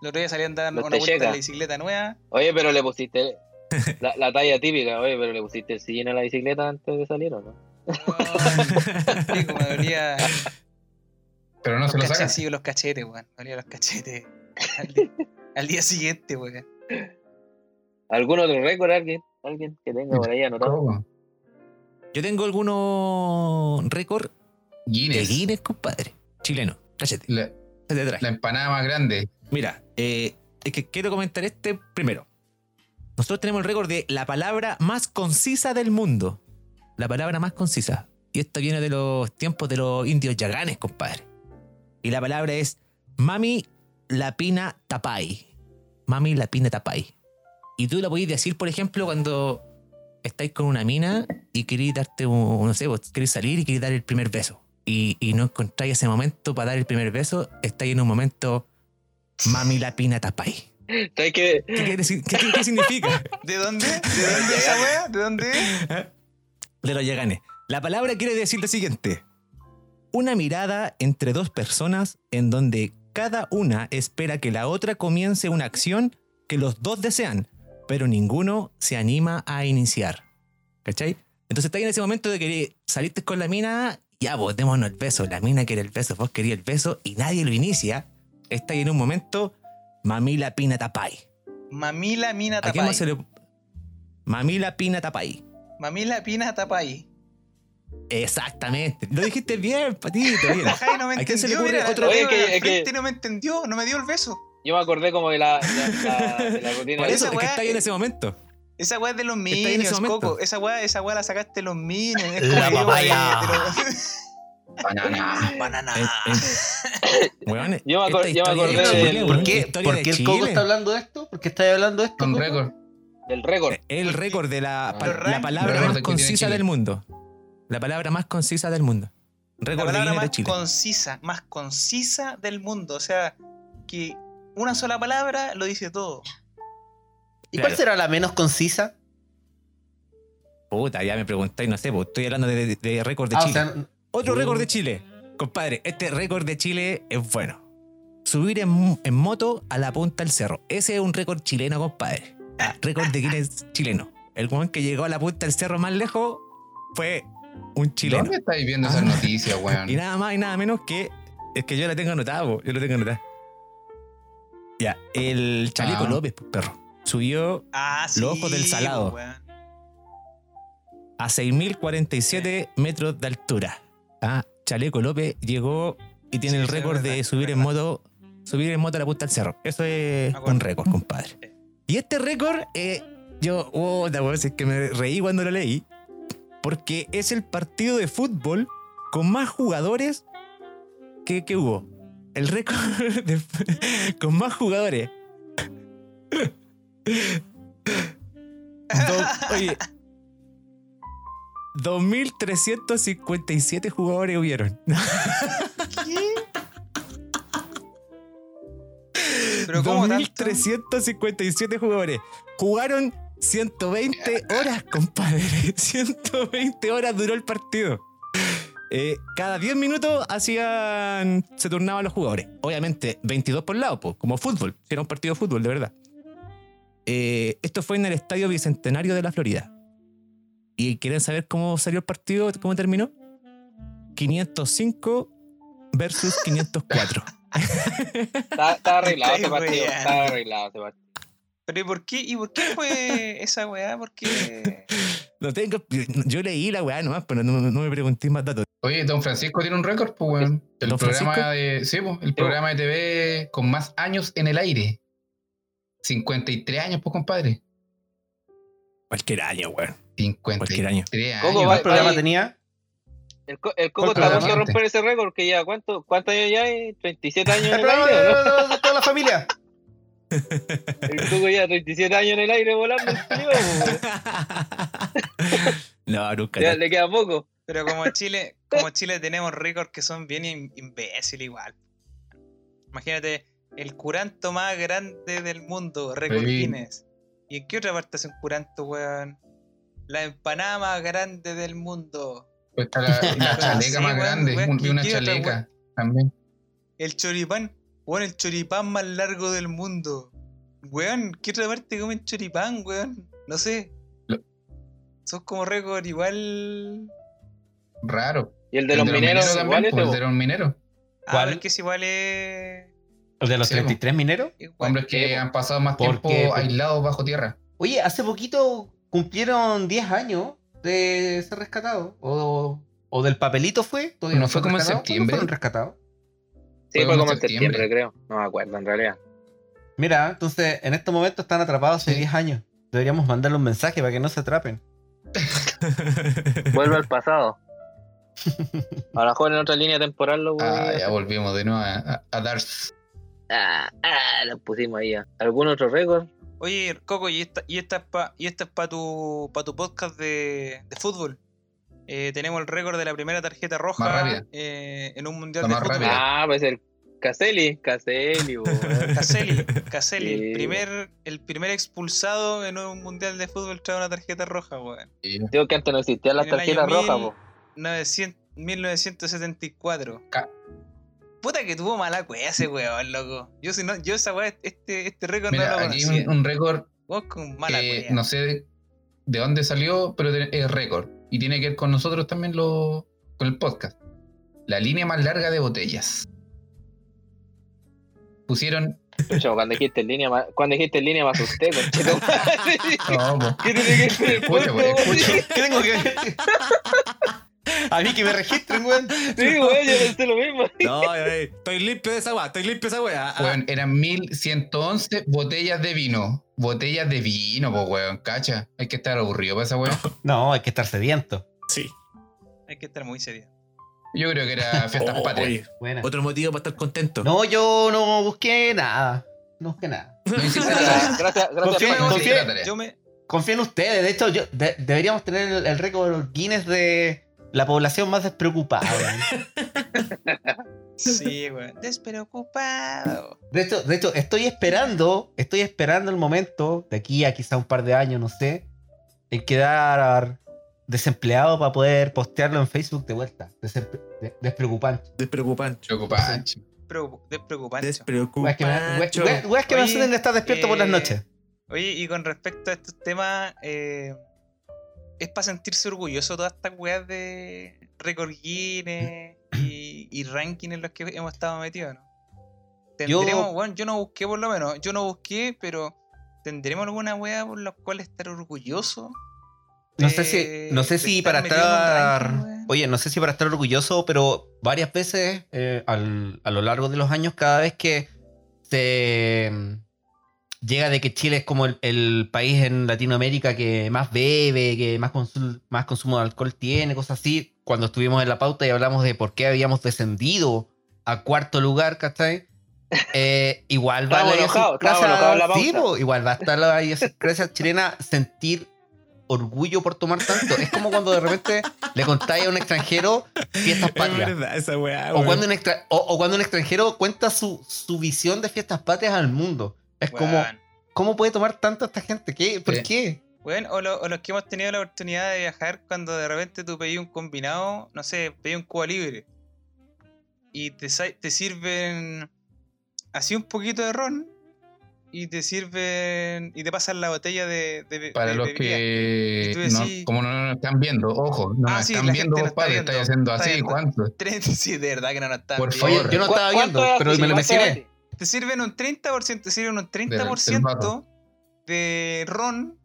El otro día salí a andar No una vuelta en llega. la bicicleta nueva. Oye, pero le pusiste la, la talla típica, oye, pero le pusiste el sillín a la bicicleta antes de salir o no? Weón, pico, me dolía Pero no los se lo cachetes, sacan. sí, los cachetes, weón. Dolía los cachetes. Al, día siguiente, weón. ¿Algún otro récord alguien? ¿Alguien que tenga por ahí anotado? ¿Cómo? Yo tengo algunos récords de Guinness. Compadre. Chileno. La, atrás. la empanada más grande. Mira, eh, es que quiero comentar este primero. Nosotros tenemos el récord de la palabra más concisa del mundo. La palabra más concisa. Y esto viene de los tiempos de los indios yaganes, compadre. Y la palabra es Mami Lapina Tapay. Mami Lapina Tapay. Y tú la podéis decir, por ejemplo, cuando estáis con una mina y queréis darte un, no sé, vos queréis salir y queréis dar el primer beso. Y, y no encontráis ese momento para dar el primer beso, estáis en un momento Mami Lapina Tapay. ¿Sabes qué? ¿Qué, qué- qué- qué significa? ¿De dónde? ¿De dónde esa weá? ¿De dónde? De los yaganes. La palabra quiere decir lo siguiente. Una mirada entre dos personas en donde cada una espera que la otra comience una acción que los dos desean, pero ninguno se anima a iniciar. ¿Cachai? Entonces está ahí en ese momento de que saliste con la mina, ya vos, démonos el beso. La mina quiere el beso, vos querías el beso y nadie lo inicia. Está ahí en un momento, mamila pina tapay. Mamila Mina ¿A quién más Tapay. se le... Mamila pina tapay. Mamila Pina Tapay. Exactamente. Lo dijiste bien, patito, bien. Jai no me ¿A quién se le entendió, ocurre mira, otro- Oye, que- que- no me entendió, no me dio el beso. Yo me acordé como de la, la- la- de la rutina Por de eso, esa es que está ahí en es- ese momento. Esa weá es de los ese Minions, momento. Coco. Esa weá, esa weá la sacaste de los Minions. Es La papaya. de los- Banana. Banana. En- Weón, Yo me acor- esta yo me de acordé Chile, ¿Por qué, ¿por de qué el Chile. Coco está hablando de esto? ¿Por qué está hablando de esto? Con récord. del récord. El récord de la, la palabra más concisa del mundo. La palabra más concisa del mundo. La Récord de palabra Guinness de más Chile. concisa, más concisa del mundo. O sea, que una sola palabra lo dice todo. ¿Y cuál será la menos concisa? Puta, ya me preguntáis, no sé, pues, estoy hablando de, de- de récord de Ah, o Chile. sea, Otro Uh. récord de Chile. Compadre, este récord de Chile es bueno. Subir en, en moto a la punta del cerro. Ese es un récord chileno, compadre. Ah, récord de Guinness chileno. El weón que llegó a la punta del cerro más lejos fue un chileno. ¿Dónde estáis viendo esas Ah. noticias, weón? Y nada más y nada menos que. Es que yo la tengo anotada, po, yo lo tengo anotada. Ya, el Chaleco Ah. López, perro. Subió Ah, sí. Los ojos del salado. weón. a 6.047 metros de altura. Ah, Chaleco López llegó y tiene Sí, el sí, récord verdad, de subir en moto subir en moto a la punta del cerro. Eso es un récord, compadre. Y este récord, eh, yo, oh, la es que me reí cuando lo leí, porque es el partido de fútbol con más jugadores que, que hubo. El récord de- con más jugadores. Do- oye, 2.357 jugadores hubieron. ¿Qué? Pero ¿cómo tanto? 2.357 jugadores. Jugaron 120 horas, compadre. 120 horas duró el partido. Eh, cada 10 minutos hacían. se turnaban los jugadores. Obviamente, 22 por lado, po, como fútbol. Si era un partido de fútbol, de verdad. Eh, esto fue en el Estadio Bicentenario de la Florida. ¿Y quieren saber cómo salió el partido? ¿Cómo terminó? 505 versus 504. Está, está arreglado ese Estoy partido. Está arreglado ese partido. Pero ¿y por qué? ¿Y por qué fue esa weá? ¿Por qué? No tengo, yo leí la weá nomás, pero no, no me pregunté más datos. Oye, Don Francisco tiene un récord, pues, weón. El ¿Don programa Francisco? de. Sí, pues, el programa de TV con más años en el aire. 53 años, pues, compadre. Cualquier año, weón. 53 Cualquier año. años. ¿Cómo ¿Cuál va- programa Oye, tenía? El, co- el Coco ¿Cuál está a programa? romper ese récord que ya, ¿cuánto, ¿cuántos años ya hay? ¿37 años en El el programa aire no? de toda la familia. El Coco ya 37 años en el aire volando. el po, no, nunca. Ya le queda poco. Pero como Chile, como Chile tenemos récords que son bien im- imbéciles igual. Imagínate, el curanto más grande del mundo, récord Sí. Guinness. ¿Y en qué otra parte hace un curanto, weón? La empanada más grande del mundo. Pues está la, la chaleca Sí, más weón, grande. weón, un- ¿qué y una otra chaleca también. El choripán. Weón, el choripán más largo del mundo. Weón, ¿qué otra parte comen choripán, weón? No sé. Lo- Son como récord igual. Raro. Y el de los mineros, también, igual pues, ese, el de los mineros. Ah, ¿Cuál? es que es igual es. ¿El de los Sí, 33 mineros? igual. Hombres que han pasado más ¿Por tiempo qué? Aislados bajo tierra. Oye, hace poquito cumplieron 10 años de ser rescatados. O, o del papelito fue. ¿No fue como en rescatados. ¿Cuándo septiembre? fueron rescatados? Sí, Fue fue como en septiembre. septiembre, creo. No me acuerdo, en realidad. Mira, entonces en estos momentos están atrapados hace Sí. 10 años. Deberíamos mandarle un mensaje para que no se atrapen. Vuelve al pasado. A lo mejor en otra línea temporal lo voy Ah, ya volvimos de nuevo a, a, a Dars. Ah, ah, lo pusimos ahí. ya. ¿Algún otro récord? Oye, Coco, y esta, y esta es para y esta es pa tu, pa tu podcast de, de fútbol. Eh, tenemos el récord de la primera tarjeta roja eh, en un mundial de fútbol. Ah, pues el Caselli. Caselli, weón. Caselli, Caselli, Sí. el primer, el primer expulsado en un mundial de fútbol trae una tarjeta roja, weón. Digo que antes no existían las tarjetas rojas. 900 1974. Ca- Puta que tuvo mala cueva ese weón, loco. Yo si no, yo esa weá, este, este récord Mira, no lo aquí conocía. un, un récord Vos con mala no sé de, de dónde salió, pero es récord. Y tiene que ver con nosotros también lo, con el podcast. La línea más larga de botellas. Pusieron. Chucho, cuando dijiste en línea, ma- cuando dijiste en línea me asusté, conchito. No. ¿Qué tiene que ver pues. ¿Qué tengo que A mí que me registren, weón. Sí, weón, yo pensé lo mismo. No, ay, estoy limpio de esa weá, estoy limpio de esa weá. Ah, Weón, eran 1111 botellas de vino. Botellas de vino, pues, weón, cacha. Hay que estar aburrido para esa weón. No, hay que estar sediento. sí. Hay que estar muy serio. Yo creo que era fiestas Oh, patrias. otro motivo para estar contento. No, yo no busqué nada. No busqué nada. No Gracias, gracias, la tarea. Yo me, Confío en ustedes. De hecho, yo, de- deberíamos tener el, el récord Guinness de la población más despreocupada. Sí, weón. Despreocupado. De hecho, de hecho, estoy esperando, estoy esperando el momento, de aquí a quizá un par de años, no sé, en quedar desempleado para poder postearlo en Facebook de vuelta. De- despreocupante. Despreocupante. Preocupante. Preo- Despreocupante. Despreocupante. que me, we- we- weas que me hacen de estar despierto por las eh, noches. Oye, y con respecto a estos temas, eh, es para sentirse orgulloso todas estas weas de récord Guinness y, y ranking en los que hemos estado metidos, ¿no? Yo- Tendremos, bueno, yo no busqué por lo menos, yo no busqué, pero ¿tendremos alguna wea por la cual estar orgulloso? No sé si, no sé si para estar. ranking? Oye, no sé si para estar orgulloso, pero varias veces eh, al- a lo largo de los años, cada vez que se llega de que Chile es como el, el país en Latinoamérica que más bebe, que más, consu- más consumo de alcohol tiene, cosas así, cuando estuvimos en la pauta y hablamos de por qué habíamos descendido a cuarto lugar, ¿cachai? Eh, igual va en la sí, igual va a estar la idiosincrasia chilena sentir orgullo por tomar tanto. Es como cuando de repente le contáis a un extranjero fiestas Es patrias. verdad esa weá. O cuando, un extra- o, o cuando un extranjero cuenta su, su visión de fiestas patrias al mundo. Es como. ¿cómo puede tomar tanto esta gente? ¿Qué? ¿Por Sí. qué? Weón, o, lo- o los que hemos tenido la oportunidad de viajar cuando de repente tú pedís un combinado, no sé, pedís un Cuba libre. Y te, sirven así un poquito de ron. Y te sirven. Y te pasan la botella de. de- Para de los que, no- como no nos están viendo, ojo, no Ah, nos sí, están viendo, compadre, viendo, estáis haciendo está así, viendo. ¿cuánto? Tres- Sí, de verdad que no nos están Por viendo. Favor. yo no ¿Cu- estaba viendo, pero me lo ¿Cuánto es mencioné. así? Te sirven un 30%, te sirven un del 30% vaso. de ron,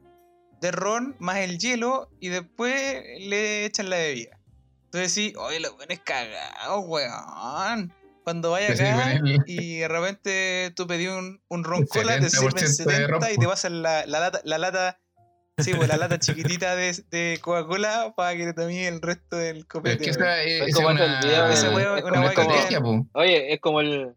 de ron más el hielo y después le echan la bebida. Entonces sí, oye, los buenos cagados, weón. Cuando vaya Te acá el- y de repente tú pedí un, un ron cola, te sirven 70% de ron, 70 y te pasan la, la lata, la lata, sí, pues la lata chiquitita de, de Coca-Cola para que te tomes el resto del copete. es que esa es, Es esa como es el una, es una como- weá que estrategia, po. Oye, es como el.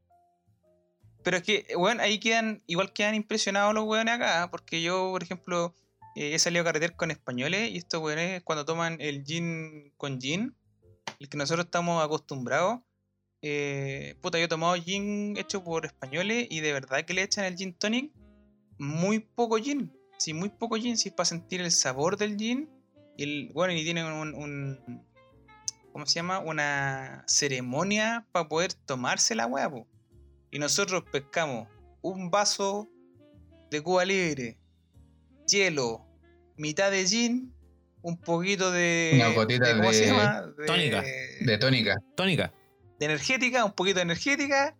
Pero es que, weón, ahí quedan, igual quedan impresionados los weones acá, porque yo, por ejemplo, eh, he salido a carretear con españoles y estos weones cuando toman el gin con gin, el que nosotros estamos acostumbrados, eh, puta, yo he tomado gin hecho por españoles y de verdad que le echan el gin tonic muy poco gin, sí, muy poco gin, si es para sentir el sabor del gin, y el, bueno, y tienen un, ¿cómo se llama? Una ceremonia para poder tomarse la weá, po. Y nosotros pescamos un vaso de Cuba Libre, hielo, mitad de gin un poquito de. Una gotita ¿Cómo se de- llama? De, tónica. De tónica. Tónica. de energética, un poquito de energética.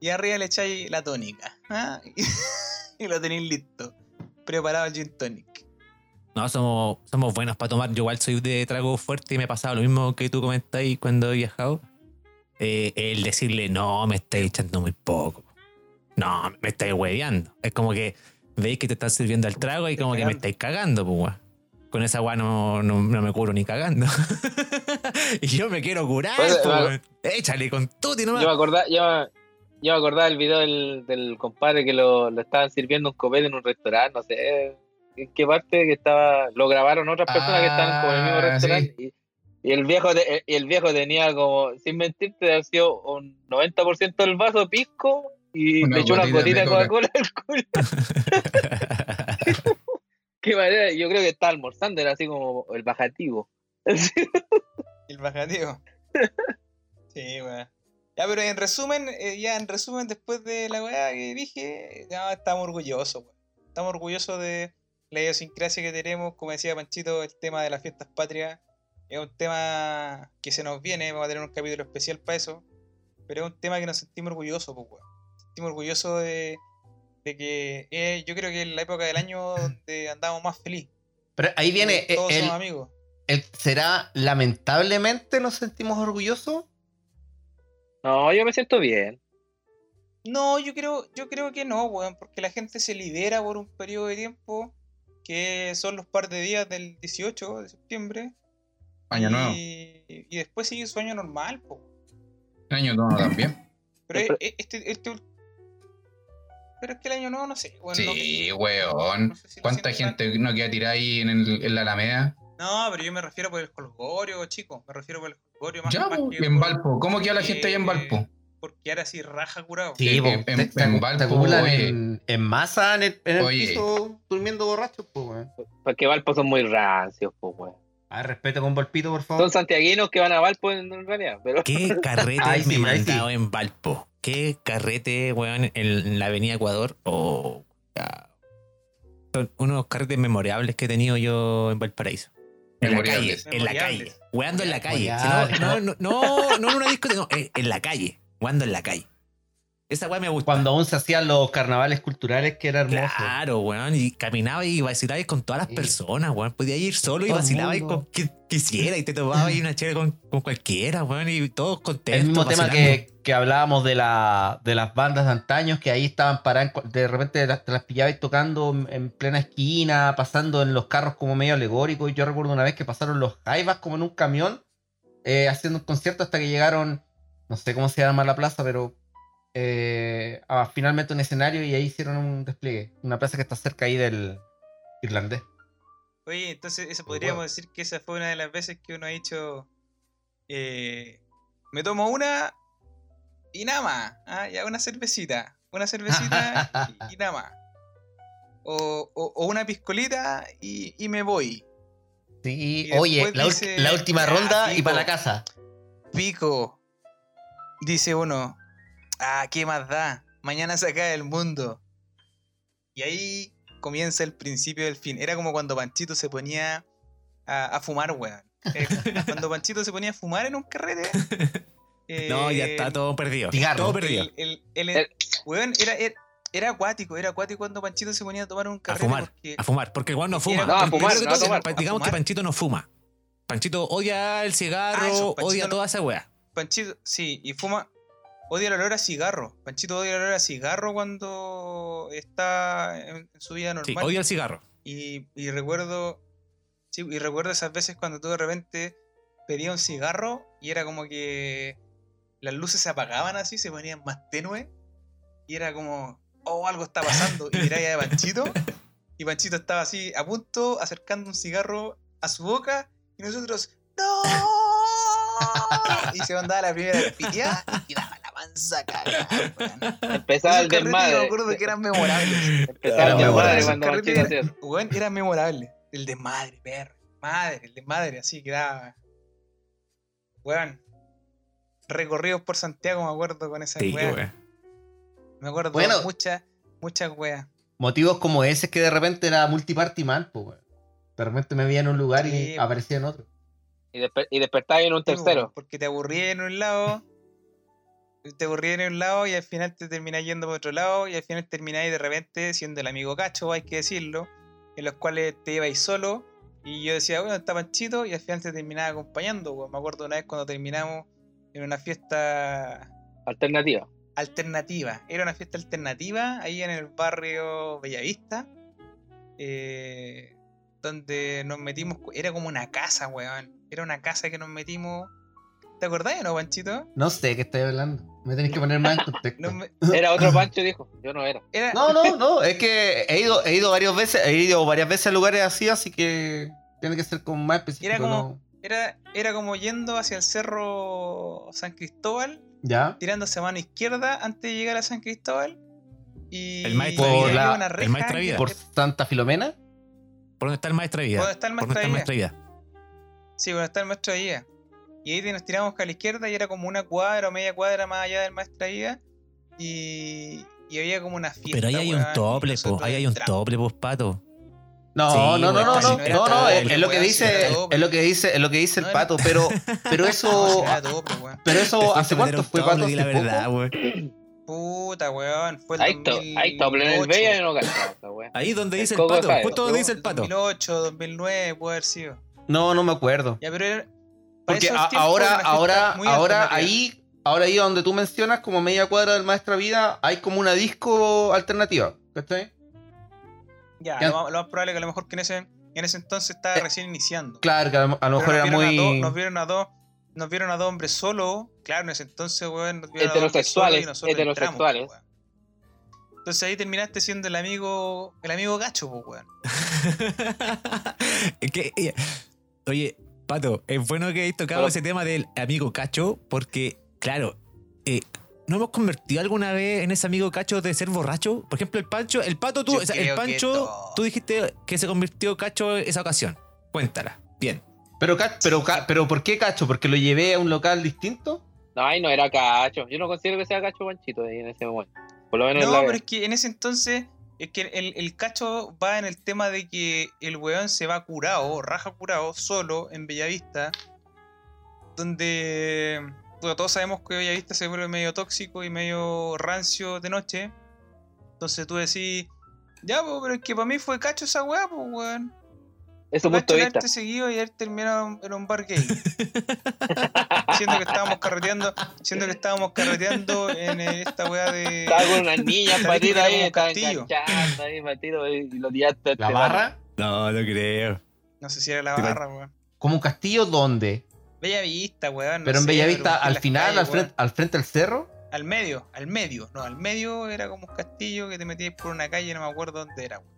Y arriba le echáis la tónica. ¿ah? Y, lo tenéis listo. Preparado el gin tonic. No, somos, somos buenos para tomar. Yo igual soy de trago fuerte y me ha pasado lo mismo que tú comentáis cuando he viajado. Eh, el decirle, no, me estáis echando muy poco. No, me estáis hueveando. Es como que veis que te están sirviendo el trago y como que me estáis cagando, pues. Con esa weá no, no, no me curo ni cagando. y yo me quiero curar, Pues, pues. Échale con tuti nomás. Yo me acordaba, yo, me- yo me acordaba del video del, del compadre que lo, lo estaban sirviendo un copete en un restaurante, no sé en qué parte que estaba, lo grabaron otras personas que estaban como en el mismo Ah, restaurante y, y el viejo te- y el viejo tenía como, sin mentirte, haber sido un 90% del vaso pisco y Una le echó una gotita de de Coca-Cola al culo. Qué manera, yo creo que estaba almorzando, era así como el bajativo. El bajativo. sí, weón. Ya, pero en resumen, eh, ya en resumen, después de la weá que dije, ya estamos orgullosos, weón. Estamos orgullosos de la idiosincrasia que tenemos. Como decía Panchito, el tema de las fiestas patrias es un tema que se nos viene. Vamos a tener un capítulo especial para eso. Pero es un tema que nos sentimos orgullosos, pues, weón. Sentimos orgullosos de, de que eh, yo creo que es la época del año donde andamos más feliz. Pero ahí viene eh, Todos el, somos amigos. el- ¿Será lamentablemente nos sentimos orgullosos? No, yo me siento bien. No, yo creo, yo creo que no, weón, porque la gente se libera por un periodo de tiempo que son los par de días del 18 de septiembre. Año y, nuevo. y después sigue su año normal, po. Año nuevo también. Pero Pero- e- este, este Pero es que el año nuevo no sé, weón. no- Sí, weón. no sé si lo ¿Cuánta tan- gente no queda tirada ahí en, el- en la Alameda? No, pero yo me refiero por el colgorio, chico. Me refiero por el colgorio más, Ya, más po, que en por- Valpo. ¿Cómo queda la gente allá en Valpo? Porque ahora sí raja curado. Sí, Sí, po, en- en- en Valpo, en, en masa en el, en el piso durmiendo borrachos, pues, weón. Porque Valpo son muy rancios, pues, weón. Ah, respeto con Volpito, por favor. Son santiaguinos que van a Valpo en, en realidad, pero ¿Qué carrete sí, me he sí. mandado en Valpo? ¿Qué carrete, weón, en, en la avenida Ecuador? Oh, ya. Son unos carretes memorables que he tenido yo en Valparaíso. En la calle, Memorables. en la calle. Weando en la calle. Memorial. Si no, no, no, no, no en una discoteca, no, en, en la calle. Weando en la calle. Esa weá me gusta. Cuando aún se hacían los carnavales culturales, que era hermoso. Claro, weón. Y caminaba y vacilaba con todas las Sí. personas, weón. Podía ir solo y vacilaba con quien quisiera. Y te tomaba ahí una chela con, con cualquiera, weón. Y todos contentos. El mismo tema que, que hablábamos de, la, de las bandas de antaños, que ahí estaban paradas, de repente las, te las pillabas tocando en, en plena esquina, pasando en los carros como medio alegóricos. Yo recuerdo una vez que pasaron los Jaivas como en un camión, eh, haciendo un concierto hasta que llegaron, no sé cómo se llama la plaza, pero eh, a finalmente un escenario y ahí hicieron un despliegue. Una plaza que está cerca ahí del irlandés. Oye, entonces eso podríamos decir que esa fue una de las veces que uno ha dicho, eh, me tomo una y nada más, ¿ah? ya una cervecita, una cervecita y, y nada más. O, o- o una piscolita y, y me voy. Sí, Y oye, la, ul- dice, la última "Ya, ronda y pico". para la casa. Pico, dice uno, ah, ¿qué más da? Mañana se acaba el mundo. Y ahí comienza el principio del fin. Era como cuando Panchito se ponía a, a fumar, weón. Eh, cuando Panchito se ponía a fumar en un carrete. No, ya eh, está todo perdido. cigarro. Todo perdido. El, el- el- El- weón, era, era, era acuático, era acuático cuando Panchito se ponía a tomar un A carrete. fumar, porque a fumar, porque igual no fuma. No, a fumar, no a tomar. ¿A digamos que? Panchito no fuma. Panchito odia el cigarro, Ah, eso, Panchito odia no- toda esa weá. Panchito, sí, y fuma. Odia el olor a cigarro. Panchito odia el olor a cigarro cuando está en, en su vida Sí, normal. odia el cigarro. Y, y recuerdo. Sí, y recuerdo esas veces cuando tú de repente pedías un cigarro y era como que las luces se apagaban así, se ponían más tenues. Y era como, oh, algo está pasando. Y miráis a Panchito. Y Panchito estaba así a punto, acercando un cigarro a su boca. Y nosotros, ¡No! Y se mandaba la primera piteada y la mansa cagada, weón. empezaba el desmadre. Me acuerdo que eran memorables. Empezaba Era el desmadre bueno. cuando eso. weón, era memorable. El desmadre, perro. Madre, el desmadre, así que daba. Weón. Recorridos por Santiago, me acuerdo con esa Sí. Me acuerdo Bueno. muchas, muchas weas. Motivos como ese es que de repente era multiparty man, pues, weón. De repente me veía en un lugar y aparecía en otro. Y, despe- y despertaba en un Sí, po, tercero. Porque te aburrí en un lado, te aburrí en un lado y al final te terminás yendo por otro lado y al final termináis de repente siendo el amigo cacho, hay que decirlo, en los cuales te ibais solo y yo decía, bueno, está Panchito y al final te terminaba acompañando. weón. Me acuerdo una vez cuando terminamos en una fiesta Alternativa. alternativa. Era una fiesta alternativa ahí en el barrio Bellavista. eh, donde nos metimos. Era como una casa, weón. Era una casa que nos metimos. ¿Te acordás o no, Panchito? No sé de qué estoy hablando. Me tenéis que poner más en contexto. Me- Era otro Pancho, dijo. Yo no era. era, No, no, no. Es que he ido, he ido varias veces, he ido varias veces a lugares así, así que tiene que ser como más específico. Era como- ¿no? era, era como yendo hacia el cerro San Cristóbal, ¿Ya? tirándose a mano izquierda antes de llegar a San Cristóbal. Y El maestro una El que- vida. ¿Por Santa Filomena? ¿Por dónde está el maestro de vida? ¿Dónde está el ¿Por dónde está el de vida? Sí, bueno, está el maestro de guía. Y ahí nos tiramos a la izquierda y era como una cuadra o media cuadra más allá del maestro de guía. Y, y había como una fiesta. Pero ahí hay un weón, tople, po. Ahí hay un tople, pues, pato. No, Sí, no, no, weón, no, no, no no, es, el es lo que weón, dice, es, lo que dice, es lo que dice el No, pato, pero, pero eso, weón. pero eso, ¿hace cuánto fue pato? di la ¿Hace verdad, poco? weón. Puta, weón. Fue el Ahí to- 2008. ahí tople en el Bella y no wea. Ahí donde El dice el Coco pato, justo donde dice el pato. 2008, 2009, puede haber sido. No, no me acuerdo. Ya, pero era. Porque a- ahora, ahora, ahora ahí, ahora ahí donde tú mencionas como media cuadra del Maestra Vida, hay como una disco alternativa, ¿cachai? Ya, Ya. Lo, más, lo más probable es que a lo mejor que en ese, en ese entonces estaba Eh, recién iniciando. Claro, que a lo, a mejor era a dos- muy... nos vieron a dos. Nos vieron a dos hombres solos. Claro, en ese entonces, weón. Nos vieron a dos hombres Heterosexuales, y nosotros heterosexuales. entramos. Entonces ahí terminaste siendo el amigo. El amigo gacho, pues, weón. Es que, eh, oye, Pato, es bueno que hayas tocado ese tema del amigo cacho, porque, claro, eh, ¿no hemos convertido alguna vez en ese amigo cacho de ser borracho? Por ejemplo, el Pancho, el Pato, tú, Yo o sea, el Pancho, tú dijiste que se convirtió cacho esa ocasión. Cuéntala. Bien. Pero, ca- pero, pero ¿por qué cacho? ¿Porque lo llevé a un local distinto? No, ahí no era cacho. Yo no considero que sea cacho Panchito ahí en ese momento. Por lo menos en No, la pero es que en ese entonces. Es que el, el cacho va en el tema de que el weón se va curado, raja curado, solo en Bellavista. Donde. bueno, todos sabemos que Bellavista se vuelve medio tóxico y medio rancio de noche. Entonces tú decís. Ya, pero es que para mí fue cacho esa weá, pues weón. Es punto de vista. seguido y haber terminado en un bar gay. siendo que estábamos carreteando. Siendo que estábamos carreteando en eh, esta weá de. Estaba con unas niñas patitas ahí, castillo. enganchando ahí, patito, y lo tiraste ¿La este barra? No, no creo. No sé si era la Sí, barra, weón. ¿Como un castillo dónde? Bella Vista, weón. no pero en Bellavista, al final, calles, al, frente, al frente del cerro. Al medio, al medio. No, al medio era como un castillo que te metías por una calle, no me acuerdo dónde era, weón.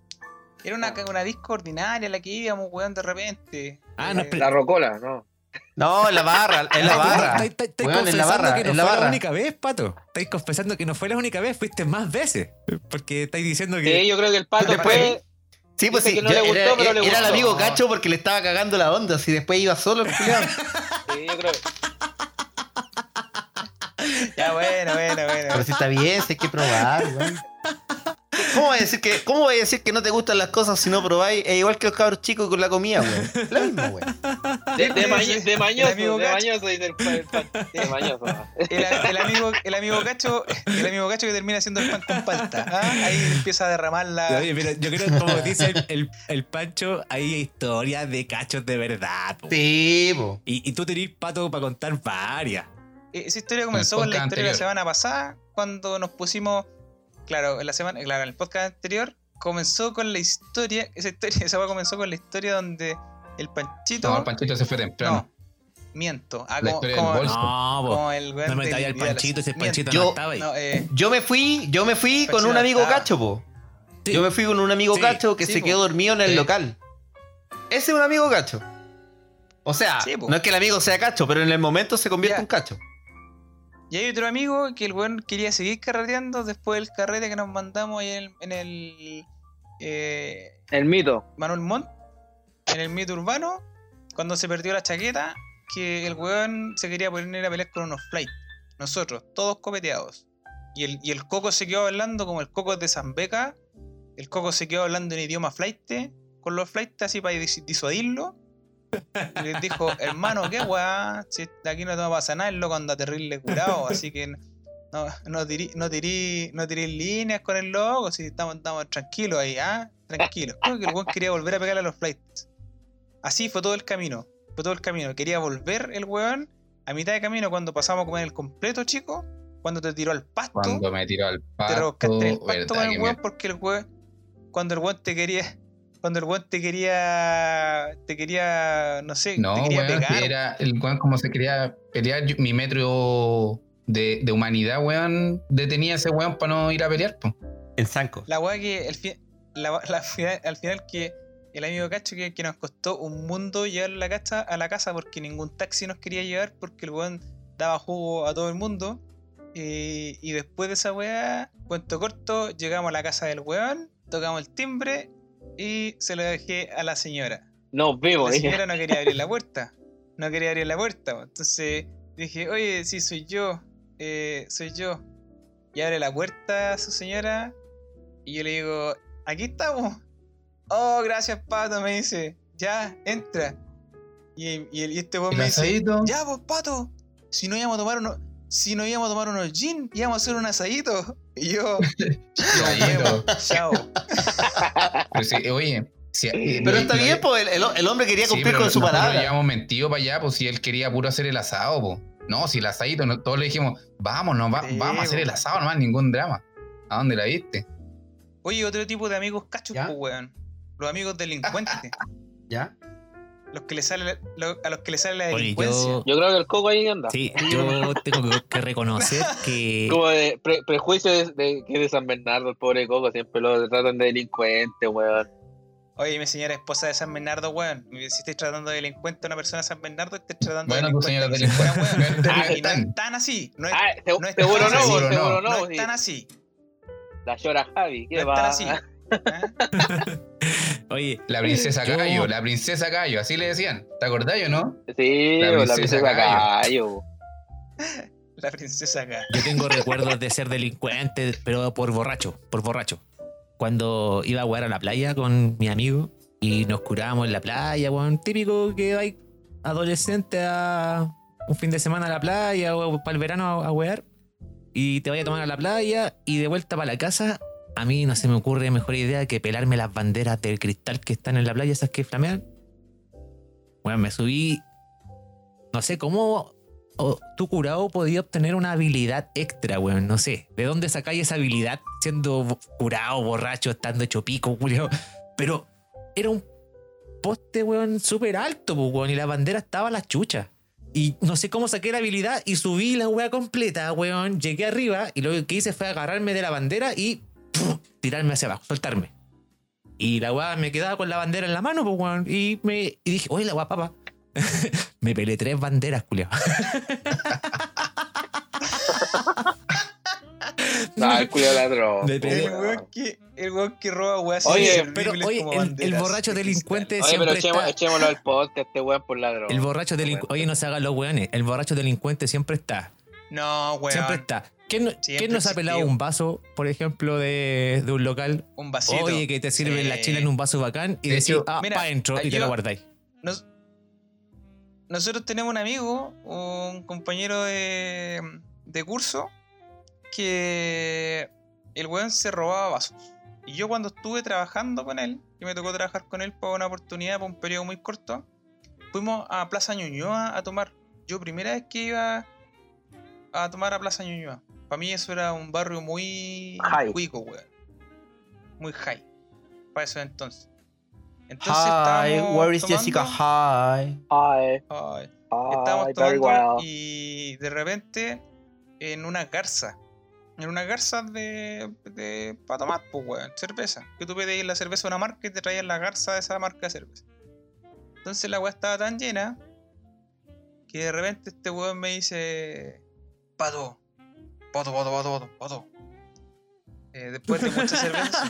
Era una, una disco ordinaria la que íbamos, weón, de repente. Ah, no, Eh, pero- La rocola, no. No, en la barra, en la barra. Estáis- confesando barra, que no en la fue la única vez, Pato. Estáis confesando que no fue la única vez, fuiste más veces. Porque estáis diciendo que. Sí, yo creo que el pato Después- fue. Sí, pues sí, que no yo- le gustó, era, pero le era el amigo No. cacho porque le estaba cagando la onda, si después iba solo el. Sí, yo creo. Ya, bueno, bueno, bueno. Pero si está bien, si hay que probar, weón. ¿Cómo voy a decir que, cómo voy a decir que no te gustan las cosas si no probáis? Es igual que los cabros chicos con la comida, weón. Lo mismo, weón. De, de, maño- de mañoso, de Gacho. mañoso, dice el. De mañoso. El, el amigo, el amigo cacho, el amigo cacho que termina haciendo el pan con palta. ¿ah? Ahí empieza a derramar la. Oye, mira, yo creo que como dice el, el, el Pancho, hay historias de cachos de verdad. po. Sí, po. Y, y tú tenés pato para contar varias. Eh, Esa historia comenzó con la historia de la anterior. semana pasada, cuando nos pusimos, claro, en la semana, claro, en el podcast anterior, comenzó con la historia, esa historia, esa comenzó con la historia donde el Panchito, No, el Panchito se fue temprano. no, miento, ah, La como, historia del como- bolso. No, como el No me del traía al Vidal, Panchito, ese. Panchito Yo- no estaba ahí. No, eh, Yo me fui, yo me fui con un amigo estaba. cacho, po. Sí. Yo me fui con un amigo Sí, cacho que sí, se po. quedó dormido en el local. Ese es un amigo cacho. O sea, no es que el amigo sea cacho, pero en el momento se convierte Ya. en cacho. Y hay otro amigo que el weón quería seguir carreteando después del carrete que nos mandamos ahí en el, en el eh, El mito. Manuel Montt, en el mito urbano, cuando se perdió la chaqueta, que el weón se quería poner a pelear con unos flights. Nosotros, todos copeteados. Y el, y el coco se quedó hablando como el coco de Zambeca. El coco se quedó hablando en idioma flight. con los flights así para dis- disuadirlo. Y les dijo, hermano, qué weá, si aquí no te va a pasar nada, el loco anda terrible curado, así que no, no tirí, no tirí, no tirí líneas con el loco, si estamos, estamos tranquilos ahí, ah, tranquilos. Creo que el weón quería volver a pegarle a los flights. Así fue todo el camino, fue todo el camino. Quería volver el weón a mitad de camino cuando pasamos a comer el completo, chico, cuando te tiró al pasto Cuando me tiró al te pasto, en el pasto con el me- weón porque el weón, cuando el weón te quería, cuando el weón te quería, te quería, no sé, No, te quería weón, pegar. era el weón como se quería pelear, yo- mi metro de, de humanidad, weón, detenía a ese weón para no ir a pelear, po. En Sanco. La weá que el fi- la- la final- al final que el amigo Cacho que, que nos costó un mundo llevar la cacha a la casa porque ningún taxi nos quería llevar porque el weón daba jugo a todo el mundo. Eh, y después de esa weá, cuento corto, llegamos a la casa del weón, tocamos el timbre y se lo dejé a la señora. Nos vimos, La dije. señora no quería abrir la puerta. No quería abrir la puerta. Entonces dije, oye, sí, soy yo. eh, soy yo. Y abre la puerta a su señora. Y yo le digo, aquí estamos. Oh, gracias, pato, me dice. Ya, entra. Y, y, el- y este El me dice, ya, pues, pato. Si no íbamos a tomar unos. Si no íbamos a tomar unos gin, íbamos a hacer un asadito. Y yo, vemos, chao. Pero sí, oye, si- Pero lo- está lo- bien, pues el, el hombre quería cumplir con su nosotros palabra. llevamos mentido para allá, pues si él quería puro hacer el asado, pues. No, si el asadito, no- todos le dijimos, vamos, no, va- Sí, vamos a hacer el asado, nomás, ningún drama. ¿A dónde la viste? Oye, otro tipo de amigos cachos, pues, weón. Los amigos delincuentes. ¿Ya? Los que le sale, lo- a los que le sale la delincuencia. yo, Yo creo que el coco ahí anda. sí, yo tengo que- que reconocer que Como de pre- prejuicio de, de- que es de San Bernardo, el pobre coco, siempre lo tratan de delincuente, weón. Oye, mi señora esposa de San Bernardo, weón. Si estáis tratando de delincuente a una persona de San Bernardo, estáis tratando Bueno, de delincuente. señora a mi señora, delincuente. weón. No Ah, y no están. es tan así. No es, Ah, se- no es seguro tan no, así. seguro no. no. no es tan así. La llora Javi, No ¿qué es tan va? así. ¿Ah? Oye, La princesa Yo- Cayo, la princesa Cayo, así le decían. ¿Te acordás o no? Sí, La la princesa princesa Cayo. Cayo. La princesa acá. yo tengo recuerdos de ser delincuente, pero por borracho, por borracho. Cuando iba a jugar a la playa con mi amigo y nos curábamos en la playa, weón. Típico que hay adolescente a un fin de semana a la playa o para el verano a, a wear. Y te vaya a tomar a la playa y de vuelta para la casa. A mí no se me ocurre mejor idea que pelarme las banderas del cristal que están en la playa, esas que flamean. Bueno, me subí. No sé cómo o tu curado podía obtener una habilidad extra, weón. No sé. ¿De dónde sacáis esa habilidad siendo curado, borracho, estando hecho pico, culiao? Pero era un poste, weón, súper alto, pues, weón. Y la bandera estaba a la chucha. Y no sé cómo saqué la habilidad y subí la weá completa, weón. Llegué arriba y lo que hice fue agarrarme de la bandera y. tirarme hacia abajo, soltarme. Y la weá me quedaba con la bandera en la mano, pues, weón. Y, me, y dije, oye, la weá, papá. me pelé tres banderas, culiao. No, el culo ladrón. El weón que, el weón que roba weas Oye, Pero, oye, el, borracho de delincuente Oye, siempre pero echemos, está. echémoslo al podcast, este weón por ladrón. El borracho delincuente. Oye, no se hagan los weones. El borracho delincuente siempre está. No, weón. Siempre está. ¿Quién, no- Siempre quién nos ha pelado un vaso, por ejemplo, de, de un local? Un vasito. Oye, que te sirven Sí. la chela en un vaso bacán y De decís, hecho, ah, mira, pa' adentro y te lo guardáis. Nos- nosotros tenemos un amigo, un compañero de, de curso, que el weón se robaba vasos. Y yo cuando estuve trabajando con él, que me tocó trabajar con él por una oportunidad, por un periodo muy corto, fuimos a Plaza Ñuñoa a tomar. Yo primera vez que iba a tomar a Plaza Ñuñoa. Para mí eso era un barrio muy High. cuico, weón. Muy high. Para eso entonces. Entonces Hi, where is tomando- Jessica? Hi. Ay, ay, estábamos tomando well. y de repente en una garza. En una garza de, de para tomar, pues weón, cerveza. Que tú pedías la cerveza de una marca y te traían la garza de esa marca de cerveza. Entonces la weá estaba tan llena que de repente este weón me dice Pato, pato, pato, pato, pato, pato. Eh, después de mucha cerveza.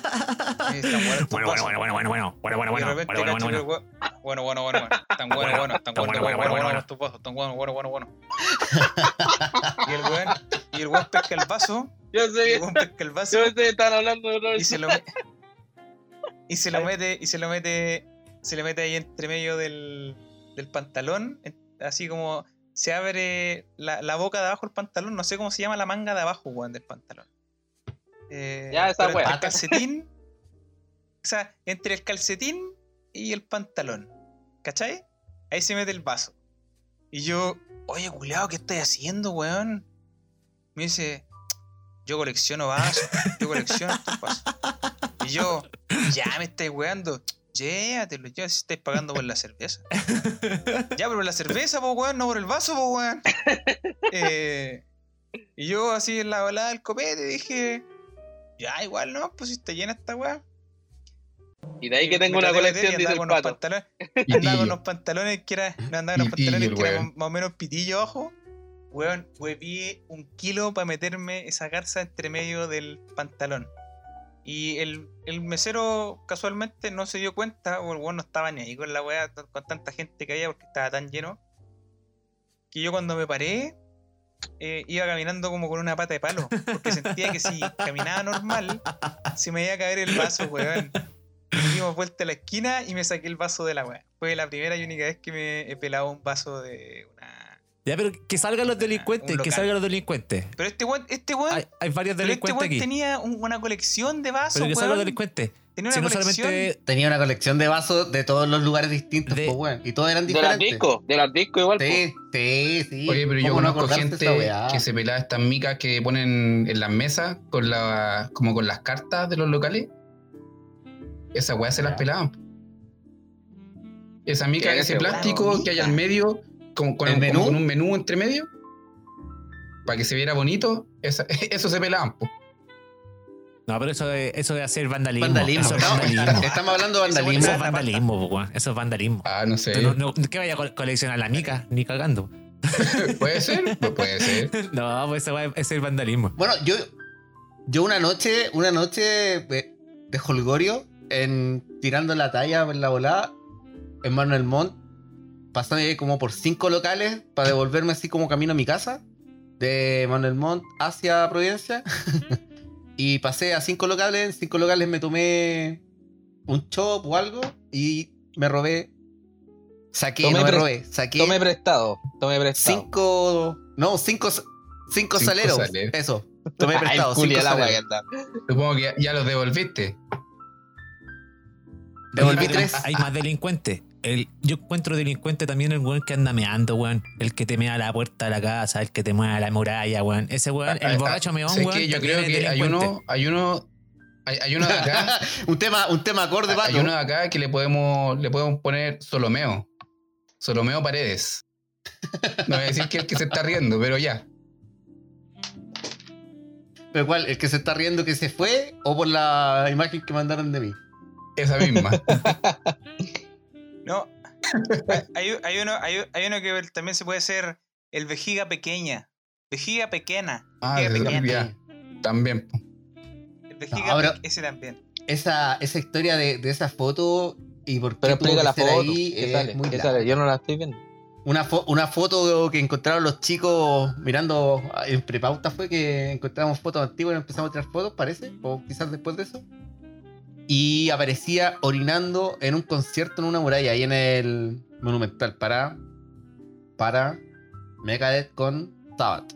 eh, están buenos estos Bueno, bueno, bueno, bueno, bueno, bueno, bueno, bueno, bueno, repente bueno, bueno, bueno. bueno, bueno, bueno, bueno. Tan bueno, bueno, tan bueno, bueno, bueno, bueno, bueno, bueno, estos vasos, tan bueno, bueno, bueno, bueno. Y el weón, y el weón pesca el vaso, Yo y el sé, weón pesca el vaso yo sé, están hablando de otra y se lo y se lo mete, y se lo mete, se le mete ahí entre medio del, del pantalón, así como se abre la, la boca de abajo del pantalón, no sé cómo se llama la manga de abajo, weón, del pantalón. Eh, Ya, esa entre weá. el calcetín, o sea, entre el calcetín y el pantalón, ¿cachai? Ahí se mete el vaso. Y yo, oye, culiao, ¿qué estoy haciendo, weón? Me dice, yo colecciono vasos, yo colecciono estos vasos. Y yo, ya me estáis weando. Llévatelo, ya si estáis pagando por la cerveza. Ya, pero por la cerveza, po weón, no por el vaso, po weón. Eh, y yo así en la balada del copete dije, ya, igual no, pues si está llena esta weá. Y de ahí que tengo una de colección, el con unos pato. pantalones- andaba con unos pantalones que era, no andaba con pillo, pantalones que era más o menos pitillo abajo. Weón, hueví un kilo para meterme esa garza entre medio del pantalón. Y el, el mesero casualmente no se dio cuenta, o el weón no estaba ni ahí con la weá, con tanta gente que había porque estaba tan lleno. Que yo cuando me paré, eh, iba caminando como con una pata de palo. Porque sentía que si caminaba normal, se me iba a caer el vaso, weón. Y dimos vuelta a la esquina y me saqué el vaso de la weá. Fue la primera y única vez que me he pelado un vaso de. Ya, pero que salgan los delincuentes, que salgan los delincuentes. Pero este weón, este weón, Hay, hay varios pero este delincuentes weón aquí. tenía un- una colección de vasos, Pero que salgan los delincuentes. Tenía Si una no colección. solamente. Tenía una colección de vasos de todos los lugares distintos, De- pues. Y todos eran De las diferentes. discos, de las discos igual. po. Sí, sí, sí. Oye, pero yo ¿Cómo no conozco gente esa que se pelaba estas micas que ponen en las mesas con la, como con las cartas de los locales. Esas weas se las pelaban. Esa mica, ese plástico que hay al medio, como con, ¿El como menú? con un menú entre medio, para que se viera bonito, esa- eso se pelaban. po. No, pero eso de, eso de hacer vandalismo. Vandalismo. Eso es Estamos, vandalismo. estamos hablando de vandalismo. Eso es vandalismo, po. Eso es vandalismo. Ah, no sé. Pero no, ¿Qué vaya a co- coleccionar la mica? Ni cagando. ¿Puede ser? Pues puede ser. No, pues eso va- es el vandalismo. Bueno, yo, yo una noche, una noche de, de holgorio, en, tirando la talla en la volada, en Manuel Montt, pasando ahí como por cinco locales para devolverme así como camino a mi casa, de Manuel Montt hacia Providencia. y pasé a cinco locales, en cinco locales me tomé un chop o algo y me robé. Saqué, Tomé no me robé, saqué Tome prestado, tome prestado. cinco. No, cinco, cinco, Cinco saleros. Eso. Tomé prestado. cinco. Supongo que ya, ya los devolviste. Devolví tres. Hay más delincuentes. El, yo encuentro delincuente también el weón que anda meando, weón. El que te mea la puerta de la casa, el que te mueve la muralla, weón. Ese weón, Ah, el ah, borracho meón, ¿sabes weón. qué? Yo creo que hay uno, hay uno, hay, hay uno de acá, un tema, un tema acorde, pato. hay uno de acá que le podemos, le podemos poner Solomeo. Solomeo Paredes. No voy a decir que es el que se está riendo, pero ya. ¿Pero cuál? ¿El que se está riendo que se fue o por la imagen que mandaron de mí? Esa misma. No. Hay- uno, hay, hay uno que también se puede hacer el vejiga pequeña. Vejiga pequeña. Ah, Vejiga pequeña. también. El vejiga No, pe- ese también. Esa, esa historia de, de esa foto y por qué Pero tuvo explica que la ser foto. ahí ¿Qué es sale? muy ¿Qué sale? Yo no la estoy viendo. Una, fo- una foto que encontraron los chicos mirando en prepauta fue que encontramos fotos antiguas y empezamos a tirar fotos, parece, o quizás después de eso. Y aparecía orinando en un concierto en una muralla ahí en el Monumental para para Megadeth con Sabbath.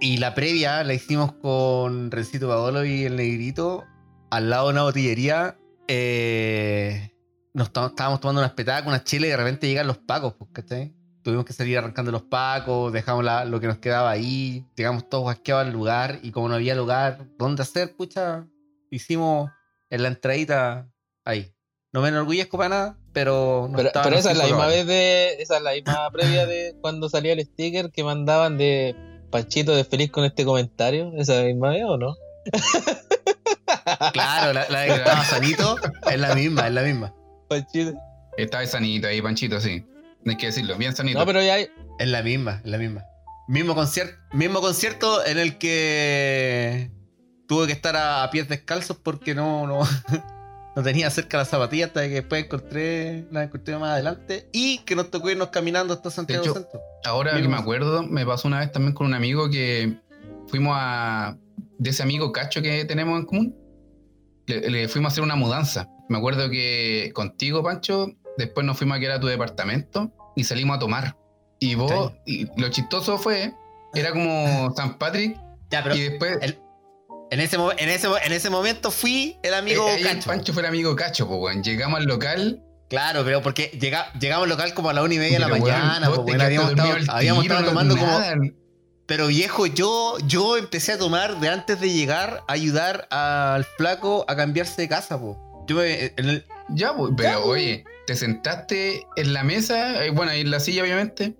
Y la previa la hicimos con Rencito Badolo y el Negrito al lado de una botillería. eh, nos estábamos tomando unas petacas, unas chiles y de repente llegan los pacos, pues, ¿cachai? Tuvimos que salir arrancando los pacos, dejamos la- lo que nos quedaba ahí, llegamos todos guasqueados al lugar y como no había lugar donde hacer, pucha, hicimos en la entradita ahí. No me enorgullezco para nada, pero no Pero, esa es la misma vez de. Esa es la misma previa de cuando salía el sticker que mandaban de Panchito de feliz con este comentario. ¿Esa es la misma vez o no? Claro, la, la de que estaba sanito es la misma, es la misma. Panchito. Está sanito ahí, Panchito, sí. No hay que decirlo, bien sanito. No, pero ya hay. Es la misma, es la misma. Mismo concierto, mismo concierto en el que tuve que estar a, a pies descalzos porque no, no, no tenía cerca las zapatillas hasta que después encontré, las encontré más adelante y que nos tocó irnos caminando hasta Santiago hecho, Centro. Ahora que me acuerdo, me pasó una vez también con un amigo que fuimos a. de ese amigo Cacho que tenemos en común. le, le fuimos a hacer una mudanza. Me acuerdo que contigo, Pancho, después nos fuimos a quedar a tu departamento y salimos a tomar. Y vos, y lo chistoso fue, era como San Patrick, Ya, pero y después el- en, ese, en, ese, en ese momento fui el amigo eh, Cacho. Pancho fue el amigo Cacho, pues, weón. Llegamos al local Claro, pero porque llega, llegamos al local como a la una y media de la weón, mañana, po, weón, habíamos estado, habíamos tomando como... Pero viejo, yo, yo empecé a tomar de antes de llegar a ayudar al flaco a cambiarse de casa, po. Yo me, en el- Ya, pues, pero oye, te sentaste en la mesa, eh, bueno, en la silla obviamente,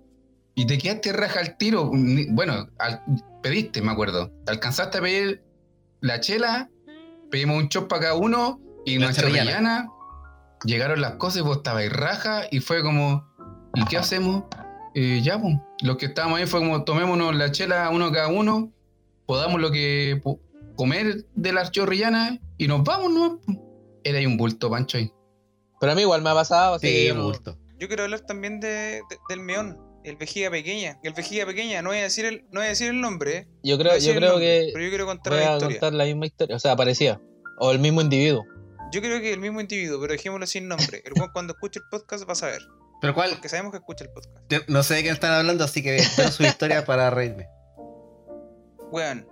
y te quedaste raja al tiro. Bueno, al- pediste, me acuerdo. Alcanzaste a pedir la chela, pedimos un chop para cada uno y La nuestra chorrillana. rellana. Llegaron las cosas y vos estabas raja y fue como, ¿y qué hacemos? Eh, ya, pues, los que estábamos ahí fue como, tomémonos la chela uno cada uno, podamos lo que po- comer de las chorrillanas y nos vamos, ¿no? Era ahí un bulto, Pancho, ahí. Pero a mí igual me ha pasado. así, Sí, no- bulto. Yo quiero hablar también de, de- del meón, el vejiga pequeña. El vejiga pequeña, no voy a decir el, no voy a decir el nombre, ¿eh? Yo creo, yo creo nombre, que Pero yo quiero contar voy la a historia. contar la misma historia. O sea, parecía. O el mismo individuo. Yo creo que el mismo individuo, pero dejémoslo sin nombre. El weón cuando escuche el podcast va a saber. Pero cuál, Porque sabemos que escucha el podcast. No sé de qué están hablando, así que espero su historia para reírme. Weón.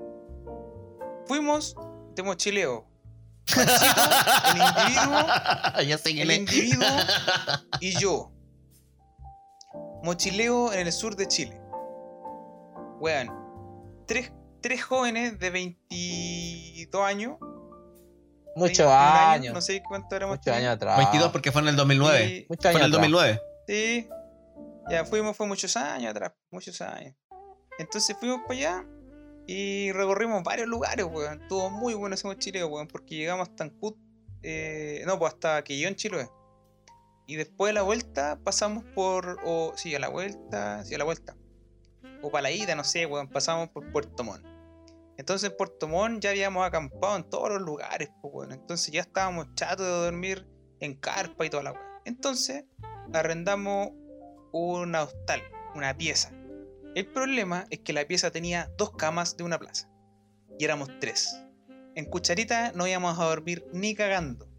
Fuimos de mochileo. Panchito, el individuo, ya sé quién el es. individuo y yo. Mochileo en el sur de Chile. Weón. Tres, tres jóvenes de 22 años. Muchos 21 años. No sé cuánto éramos. Muchos años atrás. 22 porque fue en el 2009. Y- Muchos Fue años en el atrás. 2009. Sí. Ya fuimos, fue muchos años atrás, muchos años. Entonces fuimos para allá y recorrimos varios lugares, weón. Estuvo muy bueno ese mochileo, weón, porque llegamos hasta Ancud, eh, no, pues hasta Quillón, Chiloé. Y después de la vuelta pasamos por, o sí, a la vuelta, sí, a la vuelta. O para la ida, no sé, weón, pasamos por Puerto Montt. Entonces en Puerto Montt ya habíamos acampado en todos los lugares, pues, weón. Entonces ya estábamos chatos de dormir en carpa y toda la weón. Entonces arrendamos una hostal, una pieza. El problema es que la pieza tenía dos camas de una plaza. Y éramos tres. En cucharita no íbamos a dormir ni cagando.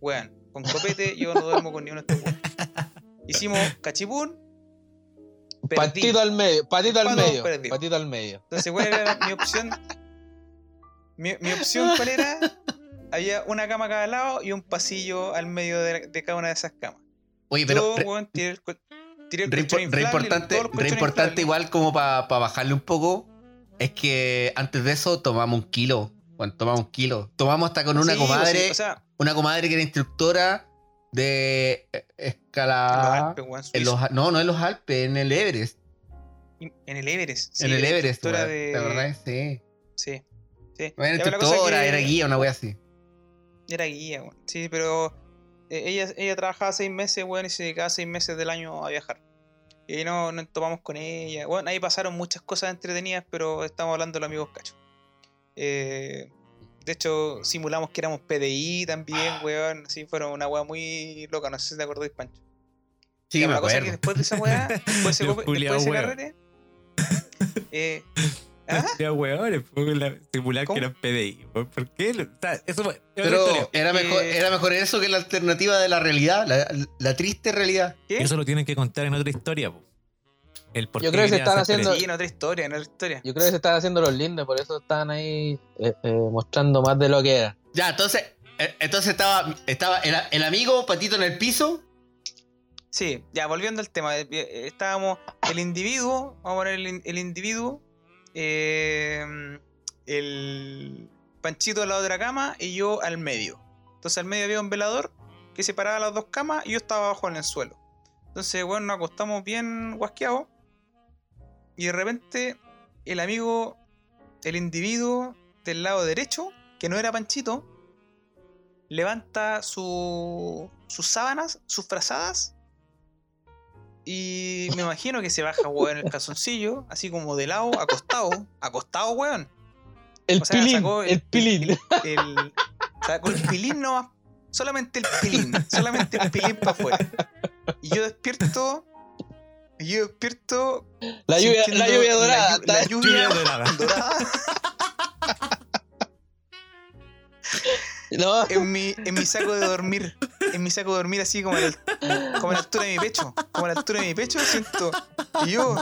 Weón, con copete yo no duermo con ni uno de estos. Hicimos cachipún. perdí. Patito al medio, patito al Pato medio. perdió. Patito al medio. Entonces, ¿cuál era mi opción? Mi, mi opción, ¿cuál era? Había una cama a cada lado y un pasillo al medio de, de cada una de esas camas. Oye, pero Yo, tiré el, co- tiré el re importante, re importante igual como para bajarle un poco, es que antes de eso tomamos un kilo. Bueno, tomamos un kilo. Tomamos hasta con una Sí, comadre, sí, o sea, una comadre que era instructora de eh, en los escalada. Alpes, weón, En los, no, no en los Alpes, en el Everest. En el Everest. sí, en el Everest, weón. de- La verdad, sí. Sí. sí. No era Ya, la instructora, que- era guía, una wea así. Era guía, weón. Sí, pero eh, ella, ella trabajaba seis meses, weón, y se dedicaba seis meses del año a viajar. Y ahí no, nos tomamos con ella. Bueno, ahí pasaron muchas cosas entretenidas, pero estamos hablando de los amigos cachos. Eh, de hecho, simulamos que éramos PDI también, weón. Sí, fueron una weá muy loca. No sé si te acordáis, Pancho. Sí, me la cosa es que acuerdo. después de esa weá, después de ese, después de ese weón. carrete, eh, ¿ah? Simular ¿Cómo? que eran PDI. ¿Por qué? O sea, eso fue. Pero era mejor, era mejor eso que la alternativa de la realidad, la, la triste realidad. ¿Qué? Eso lo tienen que contar en otra historia, po. El por Yo creo que se están haciendo-. Sí, en otra historia, en otra historia. Yo creo que se están haciendo los lindos, por eso están ahí eh, eh, mostrando más de lo que era. Ya, entonces, eh, entonces estaba, estaba el, el amigo patito en el piso. Sí, ya volviendo al tema, estábamos el individuo, vamos a poner el, el individuo, eh, el Panchito al lado de la cama y yo al medio. Entonces al medio había un velador que separaba las dos camas y yo estaba abajo en el suelo. Entonces, bueno, nos acostamos bien guasqueados y de repente el amigo, el individuo del lado derecho, que no era Panchito, levanta su, sus sábanas, sus frazadas y me imagino que se baja, weón, el calzoncillo, así como de lado, acostado, acostado, weón. El O sea, pilín, sacó el, pilín. El, sacó el pilín nomás, solamente el pilín, solamente el pilín para afuera. Y yo despierto, yo despierto La lluvia, la lluvia dorada. La, la lluvia Lluvia dorada. dorada. No, en mi, en mi saco de dormir. En mi saco de dormir, así como a la, como a la altura de mi pecho. Como a la altura de mi pecho, siento. Y yo,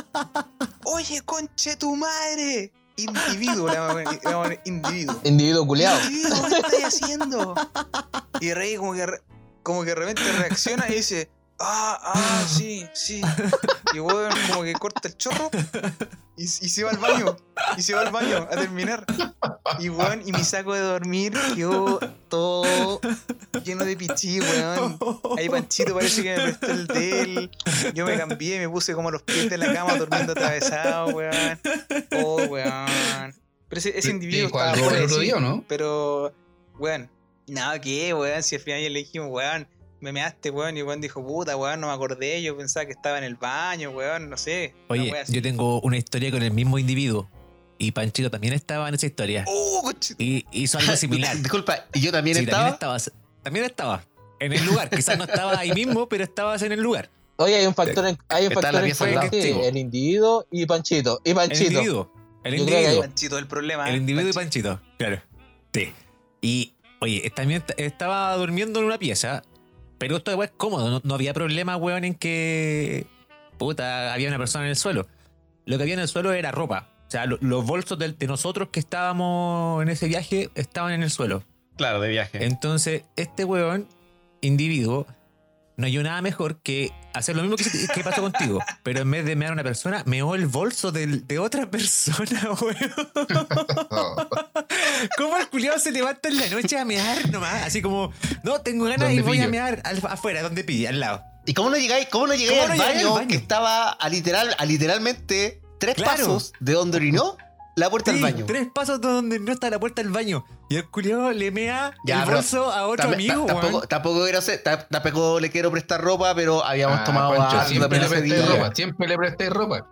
oye, conche tu madre. Individuo, la la mamá, individuo. individuo culeado. Individuo, ¿qué estás haciendo? Y Rey como que, re- como que de repente reacciona y dice, ah, ah, sí, sí. Y weón como que corta el chorro y, y se va al baño. Y se va al baño a terminar. Y weón, y mi saco de dormir quedó todo lleno de pichí, weón. Ahí Panchito parece que me prestó el de él. Yo me cambié, me puse como los pies de la cama durmiendo atravesado, weón. Oh, weón. Pero ese, ese individuo ¿Dijo estaba el otro día no? Pero, weón, nada que, weón, si al final ya le dijimos, weón, me measte, weón, y weón dijo, puta, weón, no me acordé, yo pensaba que estaba en el baño, weón, no sé. Oye, yo tengo una historia con el mismo individuo. Y Panchito también estaba en esa historia. ¡Oh, coche! Y hizo algo similar. Disculpa, ¿y yo también Sí, estaba? También estabas. También estaba. En el lugar. Quizás no estaba ahí mismo, pero estabas en el lugar. Oye, hay un factor en, hay un Está factor la en común, sí, el individuo y Panchito. Y El Panchito. individuo. El Yo creo que individuo. Panchito, el problema. El individuo y Panchito. Claro. Sí. Y, oye, también estaba durmiendo en una pieza, pero esto es cómodo. No, no había problema, weón, en que. Puta, había una persona en el suelo. Lo que había en el suelo era ropa. O sea, lo- los bolsos del- de, nosotros que estábamos en ese viaje estaban en el suelo. Claro, de viaje. Entonces, este weón, individuo, no hay nada mejor que hacer lo mismo que, que pasó contigo. Pero en vez de mear a una persona, meó el bolso de otra persona, weón. ¿Cómo el culiado se levanta en la noche a mear nomás? Así como, no, tengo ganas y ¿Dónde voy a mear al- afuera, donde pille, al lado. ¿Y cómo no llegáis, cómo no llegáis ¿Cómo al, no baño, al baño? que estaba a literal, a literalmente tres Claro. pasos de donde orinó la puerta Sí, del baño? tres pasos de donde no está la puerta del baño. Y el culiado le mea Ya, el bolso a otro amigo, tampoco, tampoco, quiero hacer- ta- tampoco le quiero prestar ropa, pero habíamos Ah, tomado Pancho, algo siempre le presté día. ropa, siempre le presté ropa.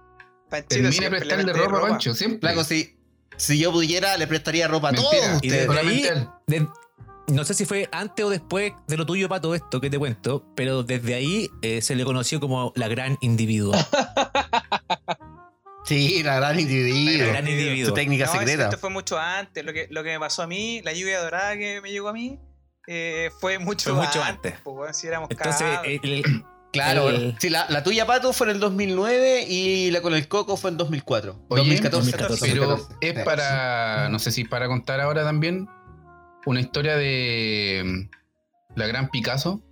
Panchito Termine prestarle presté ropa, Pancho, siempre. Flaco, si, si yo pudiera, le prestaría ropa a todos Mentira. Y ustedes. ahí, de- no sé si fue antes o después de lo tuyo para todo esto que te cuento, pero desde ahí eh, se le conoció como la gran individuo. Sí, la gran individuo. La gran individuo. Su técnica No, secreta. Esto fue mucho antes. Lo que, lo que me pasó a mí, la lluvia dorada que me llegó a mí, eh, fue mucho, Fue mucho antes. pues, si éramos Entonces, cabros. el- el- Claro, El- sí, la, la tuya, Pato, fue en el 2009 y la con el Coco fue en 2004. Oye, 2014. 2014. Pero 2014. es para, no sé si para contar ahora también, una historia de mm, la gran Picasso.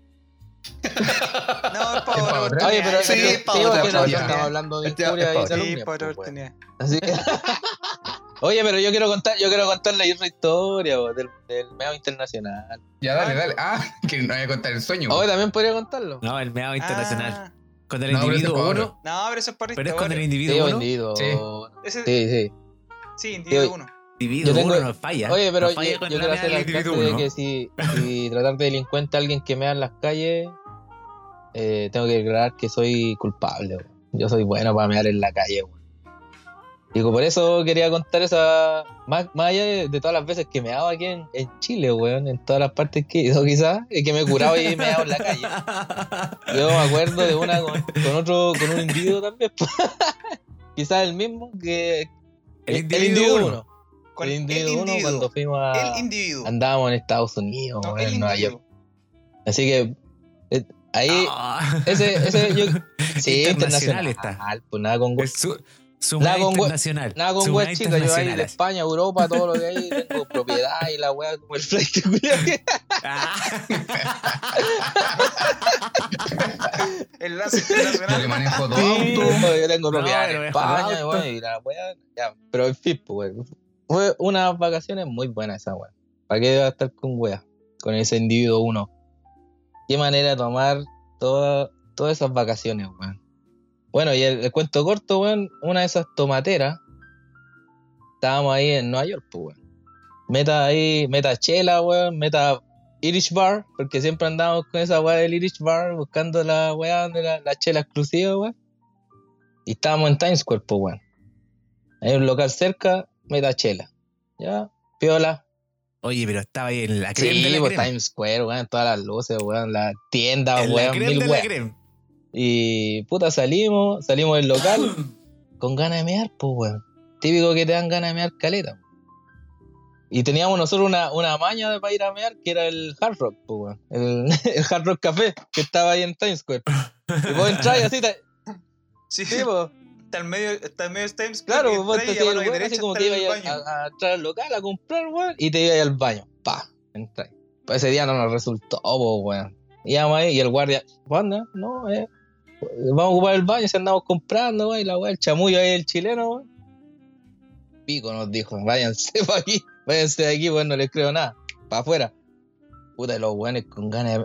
No. Oye, pero Sí, es que no, estamos hablando de Este- historia es y Sí, pues. Así que- Oye, pero yo quiero contar, yo quiero contarle otra historia bo, del, del meo internacional. Ya, dale, dale. Ah, que no voy a contar el sueño. Hoy también podría contarlo. no, el meado internacional. Ah, Con el No, individuo uno, no, pero eso es para pero es con el individuo Sí, uno. individuo. Sí. Ese- Sí, sí. Sí, individuo Sí. uno. Individuo Yo tengo- uno no falla. Oye, pero no yo, falla yo con quiero la hacer el de que si, si tratar de delincuente a alguien que mea en las calles, eh, tengo que declarar que soy culpable. weón. Yo soy bueno para mear en la calle. weón. Digo, por eso quería contar esa. Más, más allá de, de todas las veces que me daba aquí en, en Chile, weón, en todas las partes que he ido, quizás, y que me he curado y me he dado en la calle. Yo me acuerdo de una con, con otro, con un individuo también. quizás el mismo que. El individuo uno. Con el el individuo uno individuo. cuando fuimos a. El individuo. Andábamos en Estados Unidos, No, el en Nueva York. Así que. eh, ahí. Ah. Ese, ese, yo. Sí, Internacional internacional. está. Pues nada con Es su, su Nada con internacional. Nada con mea chicas, yo ahí de internacional. España, Europa, todo lo que hay, tengo propiedad y la wea como el flight Ah. El lance Yo que internacional. manejo dos Sí, pues, yo tengo No, propiedad pero en España, el auto. weón, y la wea, ya. Pero en fin, pues. Fue unas vacaciones muy buenas esa wea. ¿Para qué iba a estar con wea? Con ese individuo uno. Qué manera de tomar toda- todas esas vacaciones, weón. Bueno, y el, cuento corto, weón, una de esas tomateras. Estábamos ahí en Nueva York, pues, weón. Meta ahí, meta chela, weón, meta Irish Bar, porque siempre andamos con esa weá del Irish Bar, buscando la weá donde la, la chela exclusiva, weón. Y estábamos en Times Square, pues, weón. Hay un local cerca, meta chela. Ya, piola. Oye, pero estaba ahí en la crema Sí, de la pues crema. Times Square, weón, todas las luces, weón, En la weón, crema mil de la weón. crema. Y puta, salimos, salimos del local con ganas de mear, pues, weón. Típico que te dan ganas de mear caleta. Y teníamos nosotros una, una maña de para ir a mear que era el Hard Rock, pues, weón. El, el Hard Rock Café que estaba ahí en Times Square. Y vos entras y así, te, Sí, sí, pues. Está en medio, está en medio de Times Claro, vos entra te así como que el baño. a, a entrar al local a comprar, weón, y te ibas al baño. Pa, entras. Pues ese día no nos resultó, po, weón. Íbamos ahí y el guardia, ¿cuándo? No, eh. Vamos a ocupar el baño si andamos comprando, weón, y la weón, el chamullo ahí, el chileno, weón. Pico nos dijo, váyanse para aquí, váyanse de aquí, weón, no les creo nada. Para afuera. Puta, los weones con ganas de.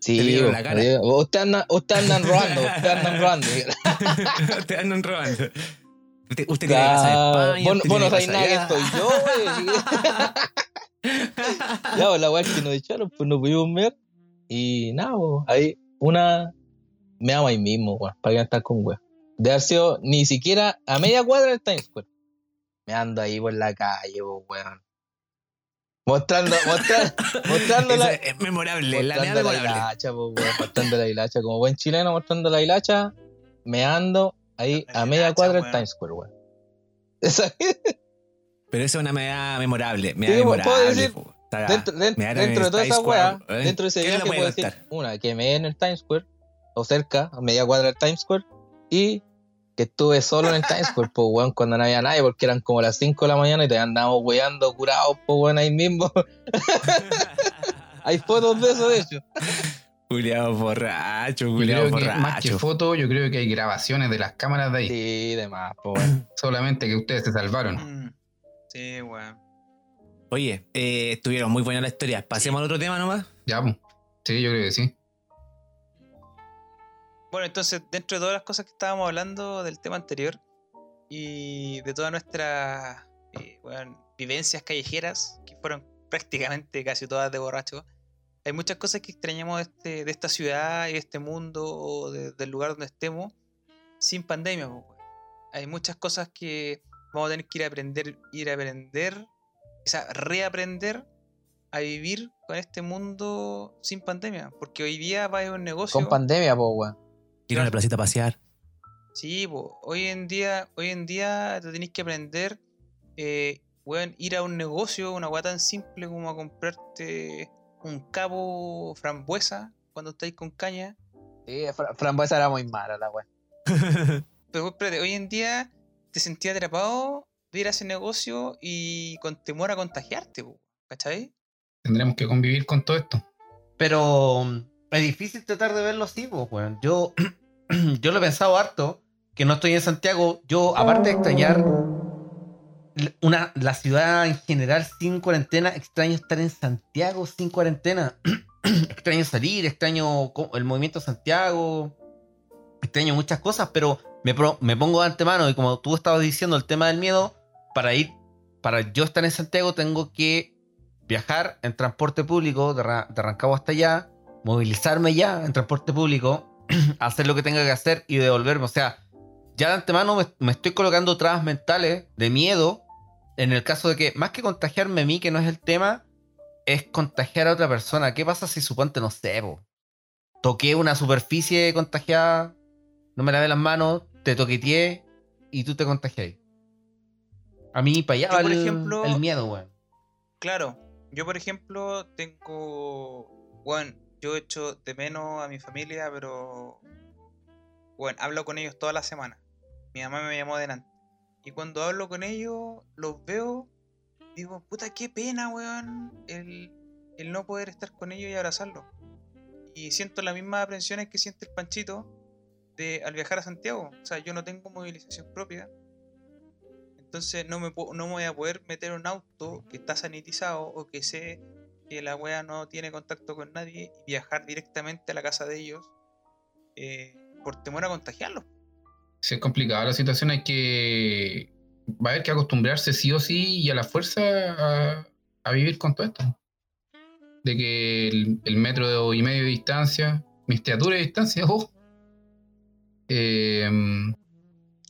Sí, Te weón, la cara. digo, Usted andan, usted andan robando, usted andan robando. Te andan robando. Usted, usted tiene casa en Claro. España. Vos, no sabés nada que estoy yo, güey. ya, pues la weá que nos echaron, pues nos pudimos ver. Y nada, pues, ahí una. Me amo ahí mismo, weón, para que estar con weón. De haber sido ni siquiera a media cuadra del Times Square. Me ando ahí por la calle, pues, weón. Mostrando, mostrando, mostrando la, es memorable, la la hilacha, pues, weón, mostrando la hilacha. Como buen chileno mostrando la hilacha, me ando ahí La a media hilacha, cuadra weón. Times Square, weón. Esa- Pero eso es una mea memorable. Mea Sí, puedo memorable. decir, po. Dentro, dentro, en dentro de toda esa weá, ¿eh? dentro de ese ¿Qué viaje puedo decir, una, que me en el Times Square, o cerca, a media cuadra del Times Square, y que estuve solo en el Times Square, pues weón, cuando no había nadie, porque eran como las 5 de la mañana y te andábamos weando curados, pues weón, ahí mismo. Hay fotos de eso, de hecho. Juliado borracho, Juliado que más que borracho. fotos, yo creo que hay grabaciones de las cámaras de ahí. Sí, demás, pues weón. Solamente que ustedes se salvaron. Mm. Sí, weón. Oye, eh, estuvieron muy buenas las historias. Pasemos al otro tema nomás. Ya, pues. Sí, yo creo que sí. Bueno, entonces, dentro de todas las cosas que estábamos hablando del tema anterior y de todas nuestras eh, vivencias callejeras, que fueron prácticamente casi todas de borracho, hay muchas cosas que extrañamos de, este, de esta ciudad y de este mundo o de- del lugar donde estemos sin pandemia. po, weón. Hay muchas cosas que vamos a tener que ir a aprender, ir a aprender, o sea, reaprender a vivir con este mundo sin pandemia. Porque hoy día va a un negocio. Con pandemia, pues weón. Ir a la placita a pasear. Sí, po, hoy en día, hoy en día te tenéis que aprender, eh, weón, ir a un negocio, una weá tan simple como a comprarte un cabo frambuesa cuando estáis con caña. Sí, Fra- Frambuesa era muy mala la weón. Pero espérate, hoy en día te sentías atrapado de ir a ese negocio y con temor a contagiarte, po, ¿cachai? Tendremos que convivir con todo esto. Pero mm, es difícil tratar de verlo así, pues, weón. Yo, yo lo he pensado harto, que no estoy en Santiago. Yo, aparte de extrañar una, la ciudad en general sin cuarentena, extraño estar en Santiago sin cuarentena. extraño salir, extraño el movimiento Santiago, extraño muchas cosas, pero me, pro- me pongo de antemano y como tú estabas diciendo, el tema del miedo, para ir, para yo estar en Santiago tengo que viajar en transporte público de, de hasta allá, movilizarme ya en transporte público, hacer lo que tenga que hacer y devolverme. O sea, ya de antemano me, me estoy colocando trabas mentales de miedo en el caso de que, más que contagiarme a mí, que no es el tema, es contagiar a otra persona. ¿Qué pasa si suponte, no sé, toqué una superficie contagiada, no me lavé las manos, te toqueteé y tú te contagias? A mí, para allá Yo, por el, ejemplo- el miedo, weón. Claro, yo por ejemplo tengo, bueno, yo echo de menos a mi familia, pero, bueno, hablo con ellos toda la semana. Mi mamá me llamó adelante. Y cuando hablo con ellos, los veo, digo, puta, qué pena, weón, el, el no poder estar con ellos y abrazarlos. Y siento las mismas aprensiones que siente el Panchito de, al viajar a Santiago. O sea, yo no tengo movilización propia. Entonces no me, no me voy a poder meter un auto que está sanitizado o que sé que la wea no tiene contacto con nadie y viajar directamente a la casa de ellos eh, por temor a contagiarlos. Sí, es complicada la situación, hay que. Va a haber que acostumbrarse sí o sí y a la fuerza a, a vivir con todo esto. De que el, el metro y medio de distancia, mi de distancia, oh. Em,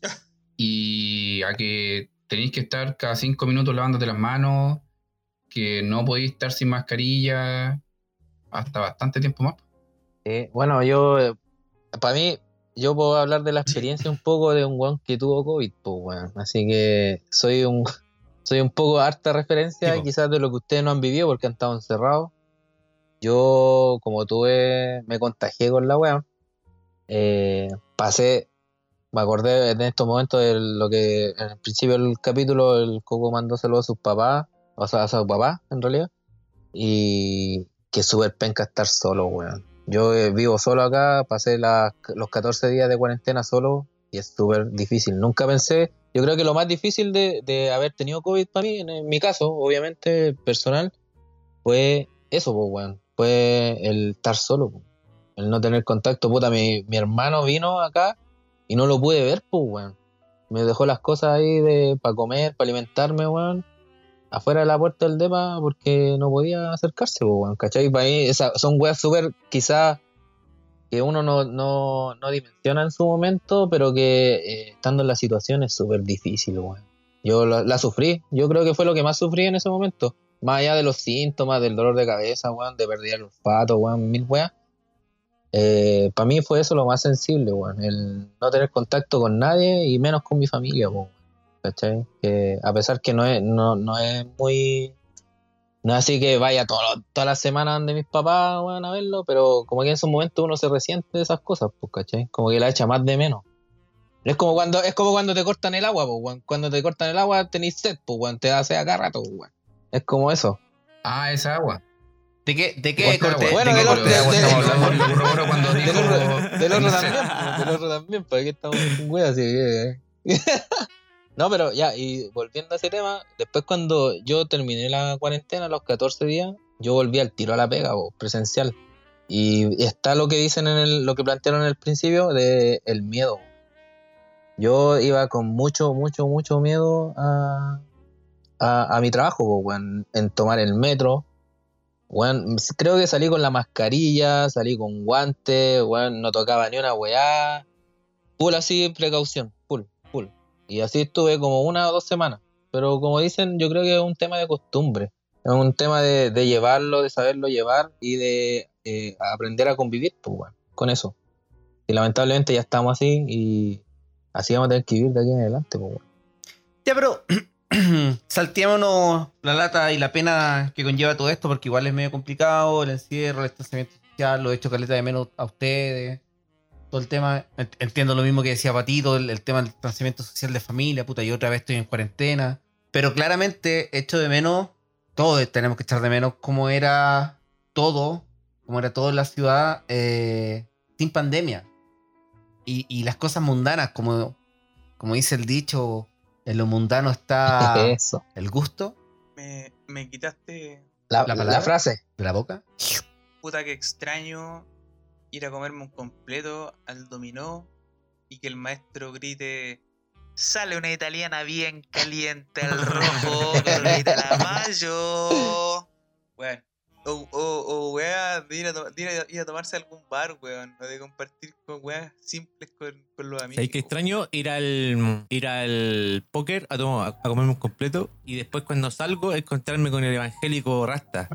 y a que tenéis que estar cada cinco minutos lavándote las manos, que no podéis estar sin mascarilla hasta bastante tiempo más. Bueno, yo, para mí, yo puedo hablar de la experiencia un poco de un weón que tuvo COVID, pues, weón. Así que soy un, soy un poco harta referencia Tipo. quizás de lo que ustedes no han vivido porque han estado encerrados. Yo, como tuve, me contagié con la wea. eh, pasé, me acordé en estos momentos de lo que en el principio del capítulo el Coco mandó saludos a sus papás, o sea, a su papá en realidad. Y que súper penca estar solo, weón. Yo eh, vivo solo acá, pasé las- los 14 días de cuarentena solo y es súper difícil. Nunca pensé, yo creo que lo más difícil de, de haber tenido COVID para mí, en, en mi caso, obviamente personal, fue eso, pues, weón. Fue el estar solo, po. el no tener contacto. Puta, mi, mi hermano vino acá y no lo pude ver, pues, weón. Me dejó las cosas ahí de para comer, para alimentarme, weón. Afuera de la puerta del depa porque no podía acercarse, weón. ¿Cachai? Para mí esa- son weas súper, quizás, que uno no, no, no dimensiona en su momento, pero que eh, estando en la situación es súper difícil, weón. Yo la, sufrí, yo creo que fue lo que más sufrí en ese momento. Más allá de los síntomas, del dolor de cabeza, weón, de perder el olfato, weón, mil weas. para mí fue eso lo más sensible, weón. El no tener contacto con nadie y menos con mi familia, weón. ¿Cachai? Que a pesar que no es, no, no es muy. No es así que vaya todas las semanas donde mis papás van a verlo, pero como que en esos momentos uno se resiente de esas cosas, pues, ¿cachai? Como que la echa más de menos. Es como cuando, es como cuando te cortan el agua, pues, weón. Cuando te cortan el agua tenéis sed, pues, weón. Te da sed acá rato, pues, weón. Es como eso. Ah, esa agua. ¿De qué, de qué Corta corte? agua. Bueno, ¿De qué del otro- de agua del- también, pues, del otro también, ¿para qué estamos weas? Así No, pero ya, y volviendo a ese tema, después cuando yo terminé la cuarentena, los 14 días, yo volví al tiro a la pega, po, presencial. Y está lo que dicen en el, lo que plantearon en el principio de el miedo. Yo iba con mucho, mucho, mucho miedo a, a, mi trabajo, weón, en tomar el metro. Weón, creo que salí con la mascarilla, salí con guantes, weón, no tocaba ni una weá. Full así, precaución. Y así estuve como una o dos semanas. Pero como dicen, yo creo que es un tema de costumbre. Es un tema de, llevarlo, de saberlo llevar y de eh, aprender a convivir, pues, weón, con eso. Y lamentablemente ya estamos así y así vamos a tener que vivir de aquí en adelante, pues. Ya, pero salteémonos la lata y la pena que conlleva todo esto, porque igual es medio complicado, el encierro, el distanciamiento social, lo he hecho caleta de menos a ustedes, todo el tema, ent- entiendo lo mismo que decía Patito, el, el tema del distanciamiento social de familia, puta, yo otra vez estoy en cuarentena, pero claramente echo de menos, todos tenemos que echar de menos cómo era todo, cómo era todo en la ciudad eh, sin pandemia. Y, y las cosas mundanas, como, como dice el dicho, en lo mundano está Eso. el gusto Me, me quitaste. La, ¿La frase. de la boca. Puta que extraño ir a comerme un completo al dominó y que el maestro grite. Sale una italiana bien caliente al rojo, la mayo. Bueno. O, o, o wea, de ir a, to- ir a- ir a tomarse algún bar, weón. O de compartir con weas simples con, con los amigos. ¿Sabéis qué extraño? Ir al, ir al póker a, tomar- a comerme un completo y después cuando salgo encontrarme con el evangélico Rasta.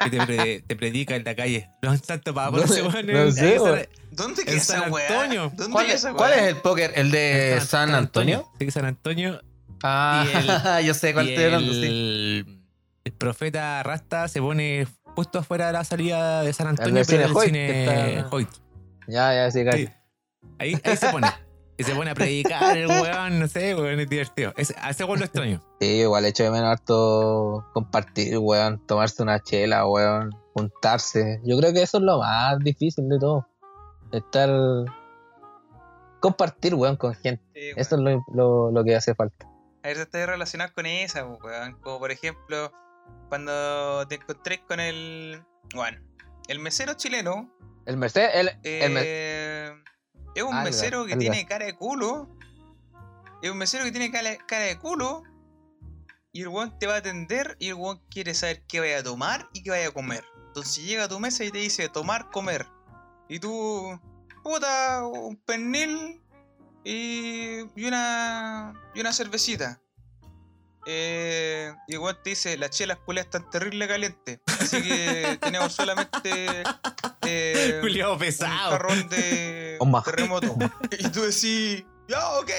Que te, pre- te predica en la calle. No es tanto para ponerse weón, no en- sé. ¿Dónde queda esa San wea? Antonio. ¿Dónde ¿Cuál, es, esa cuál es el póker? ¿El de San Antonio? Sí, San Antonio. Ah, yo sé cuál estoy hablando, sí. el, el profeta Rasta se pone justo afuera de la salida de San Antonio, del pero cine el Hoyt, cine que está- Hoyt. Ya, ya, sí, Sí. Ahí, ahí se pone. Y se pone a predicar el weón, no sé, weón, es divertido. Es, a ese weón lo extraño. Sí, igual echo de menos harto compartir, weón, tomarse una chela, weón, juntarse. Yo creo que eso es lo más difícil de todo. Estar... Compartir, weón, con gente. Sí, weón. Eso es lo, lo, lo que hace falta. A ver si está relacionado con esa, weón. Como por ejemplo, cuando te encontrés con el. Bueno, el mesero chileno. El Mercedes, el, eh, es un Alga, mesero que alga. tiene cara de culo. Es un mesero que tiene cara, cara de culo. Y el weón te va a atender y el weón quiere saber qué vaya a tomar y qué vaya a comer. Entonces llega a tu mesa y te dice tomar, comer. Y tú, puta, un pernil y, y una y una cervecita. Eh, y el weón te dice, las chelas culias están terrible calientes. Así que tenemos solamente eh, Culiado un pesado. jarrón de Terremoto. y tú decís, ya, ok.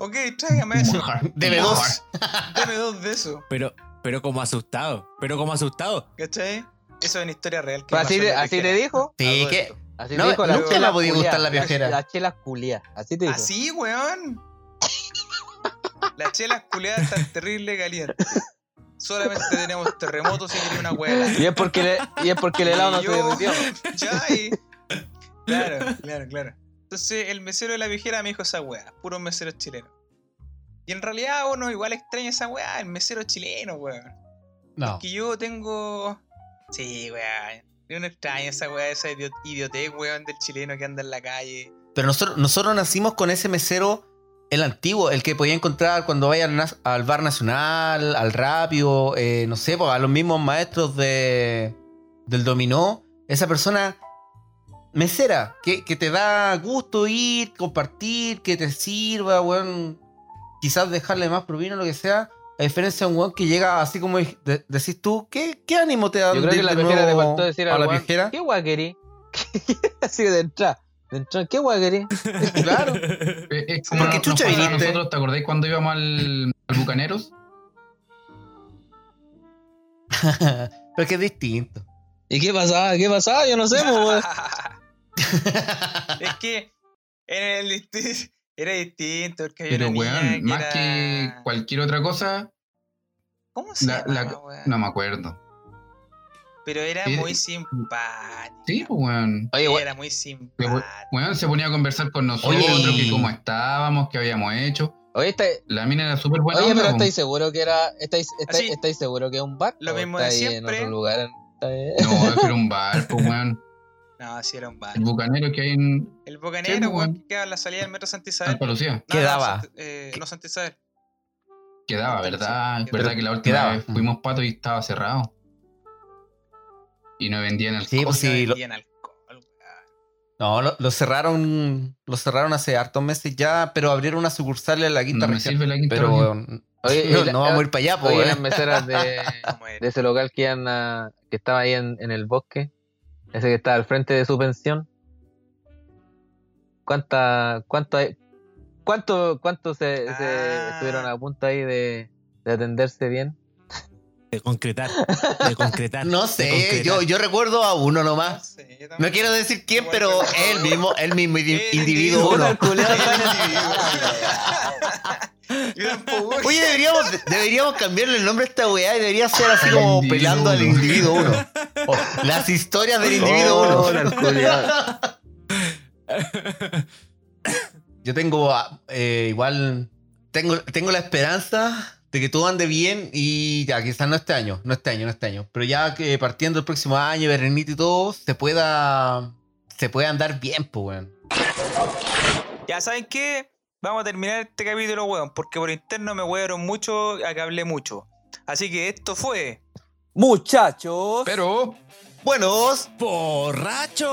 Ok, tráigame eso. Deme dos. Dame dos de eso. Pero, pero como asustado. Pero como asustado. ¿Cachai? Eso es una historia real. que así, te- la así te viejera. dijo. Sí, que. Así No, te dijo la nunca ha podido culiá, gustar la viajera. La chela culia. Así te dijo. Así, weón. Las chelas culeadas están terrible calientes. Solamente tenemos terremotos y quería una hueá. Y es porque, le- y es porque el helado no se derritió. Ya, y... Claro, claro, claro. Entonces, el mesero de la viejera me dijo esa weá, puro mesero chileno. Y en realidad uno igual extraña esa weá, el mesero chileno, weón. No. Que yo tengo. Sí, weón. Yo no extraño esa weá, esa idiot idiotez, weón, del chileno que anda en la calle. Pero nosotros, nosotros nacimos con ese mesero, el antiguo, el que podía encontrar cuando vaya al, al bar nacional, al rápido, eh, no sé, pues, a los mismos maestros de, del dominó. Esa persona mesera, que, que te da gusto ir, compartir, que te sirva, weón. Quizás dejarle más propina o lo que sea. A diferencia de un weón que llega así como de- decís tú, ¿qué, qué ánimo te da Yo creo de que la le faltó decir a al la weón, viejera? ¿Qué querí? Así de entrar. De entrar, ¿qué querí? Claro. Eh, Es ¿Por como qué nos chucha viniste? nosotros, ¿te acordáis cuando íbamos al, al Bucaneros? Pero que es distinto. ¿Y qué pasaba? ¿Qué pasaba? Yo no sé, pues, weón. Es que en el disti- era distinto, porque había Pero, weón, más era- que cualquier otra cosa, ¿Cómo se la- weón? no me acuerdo. Pero era Sí. muy simpática. Sí, pues, weón. Oye, weón, era muy we- Weón se ponía a conversar con nosotros, Oye. que cómo estábamos, qué habíamos hecho. oye, está- La mina era súper buena. oye, onda, pero. ¿estáis seguro que era. ¿Estáis, estáis, Así. estáis seguro que es un bar? Lo ¿O mismo de estáis en siempre. otro lugar? ¿Estáis- No, eso era un bar, pues, weón. No, sí era un bar. El bucanero que hay en El Sí, Bocanero, pues, weón, que queda en la salida del metro Santa Isabel. Santa Lucía. No, ¿Qué no, daba? Sant- eh, no, Santa Isabel. Quedaba, ¿verdad? Es verdad que la última Quedaba. vez fuimos pato y estaba cerrado. Y no vendían alcohol. Sí, pues Y no sí, lo- vendían alcohol. No, lo, lo cerraron lo cerraron hace hartos meses ya, pero abrieron una sucursal en la quinta No me sirve la quinta Pero región. Oye, no, la- no vamos a ir para allá, pues. Las meseras de, ese local que, iban a- que estaba ahí en, en el bosque, ese que estaba al frente de su pensión. ¿Cuánta, cuánto, hay- cuánto, cuánto se, se Ah. estuvieron a punto ahí de, de atenderse bien? De concretar. De concretar. No sé, concretar. yo, yo recuerdo a uno No nomás. sé, yo No quiero decir quién, pero es el mismo, el mismo individuo uno. Oye, deberíamos, deberíamos cambiarle el nombre a esta weá y debería ser así como El pelando al individuo individuo uno. O las historias del individuo uno. Hola, el culiao. Yo tengo ah, eh, igual tengo, tengo la esperanza de que todo ande bien y ya, quizás no este año, no este año, no este año, pero ya que partiendo el próximo año, veranito y todo, se pueda se pueda andar bien, pues weón. Ya saben qué, vamos a terminar este capítulo, weón, porque por interno me huearon mucho a que hablé mucho. Así que esto fue. Muchachos. Pero, Buenos, ¡Borracho!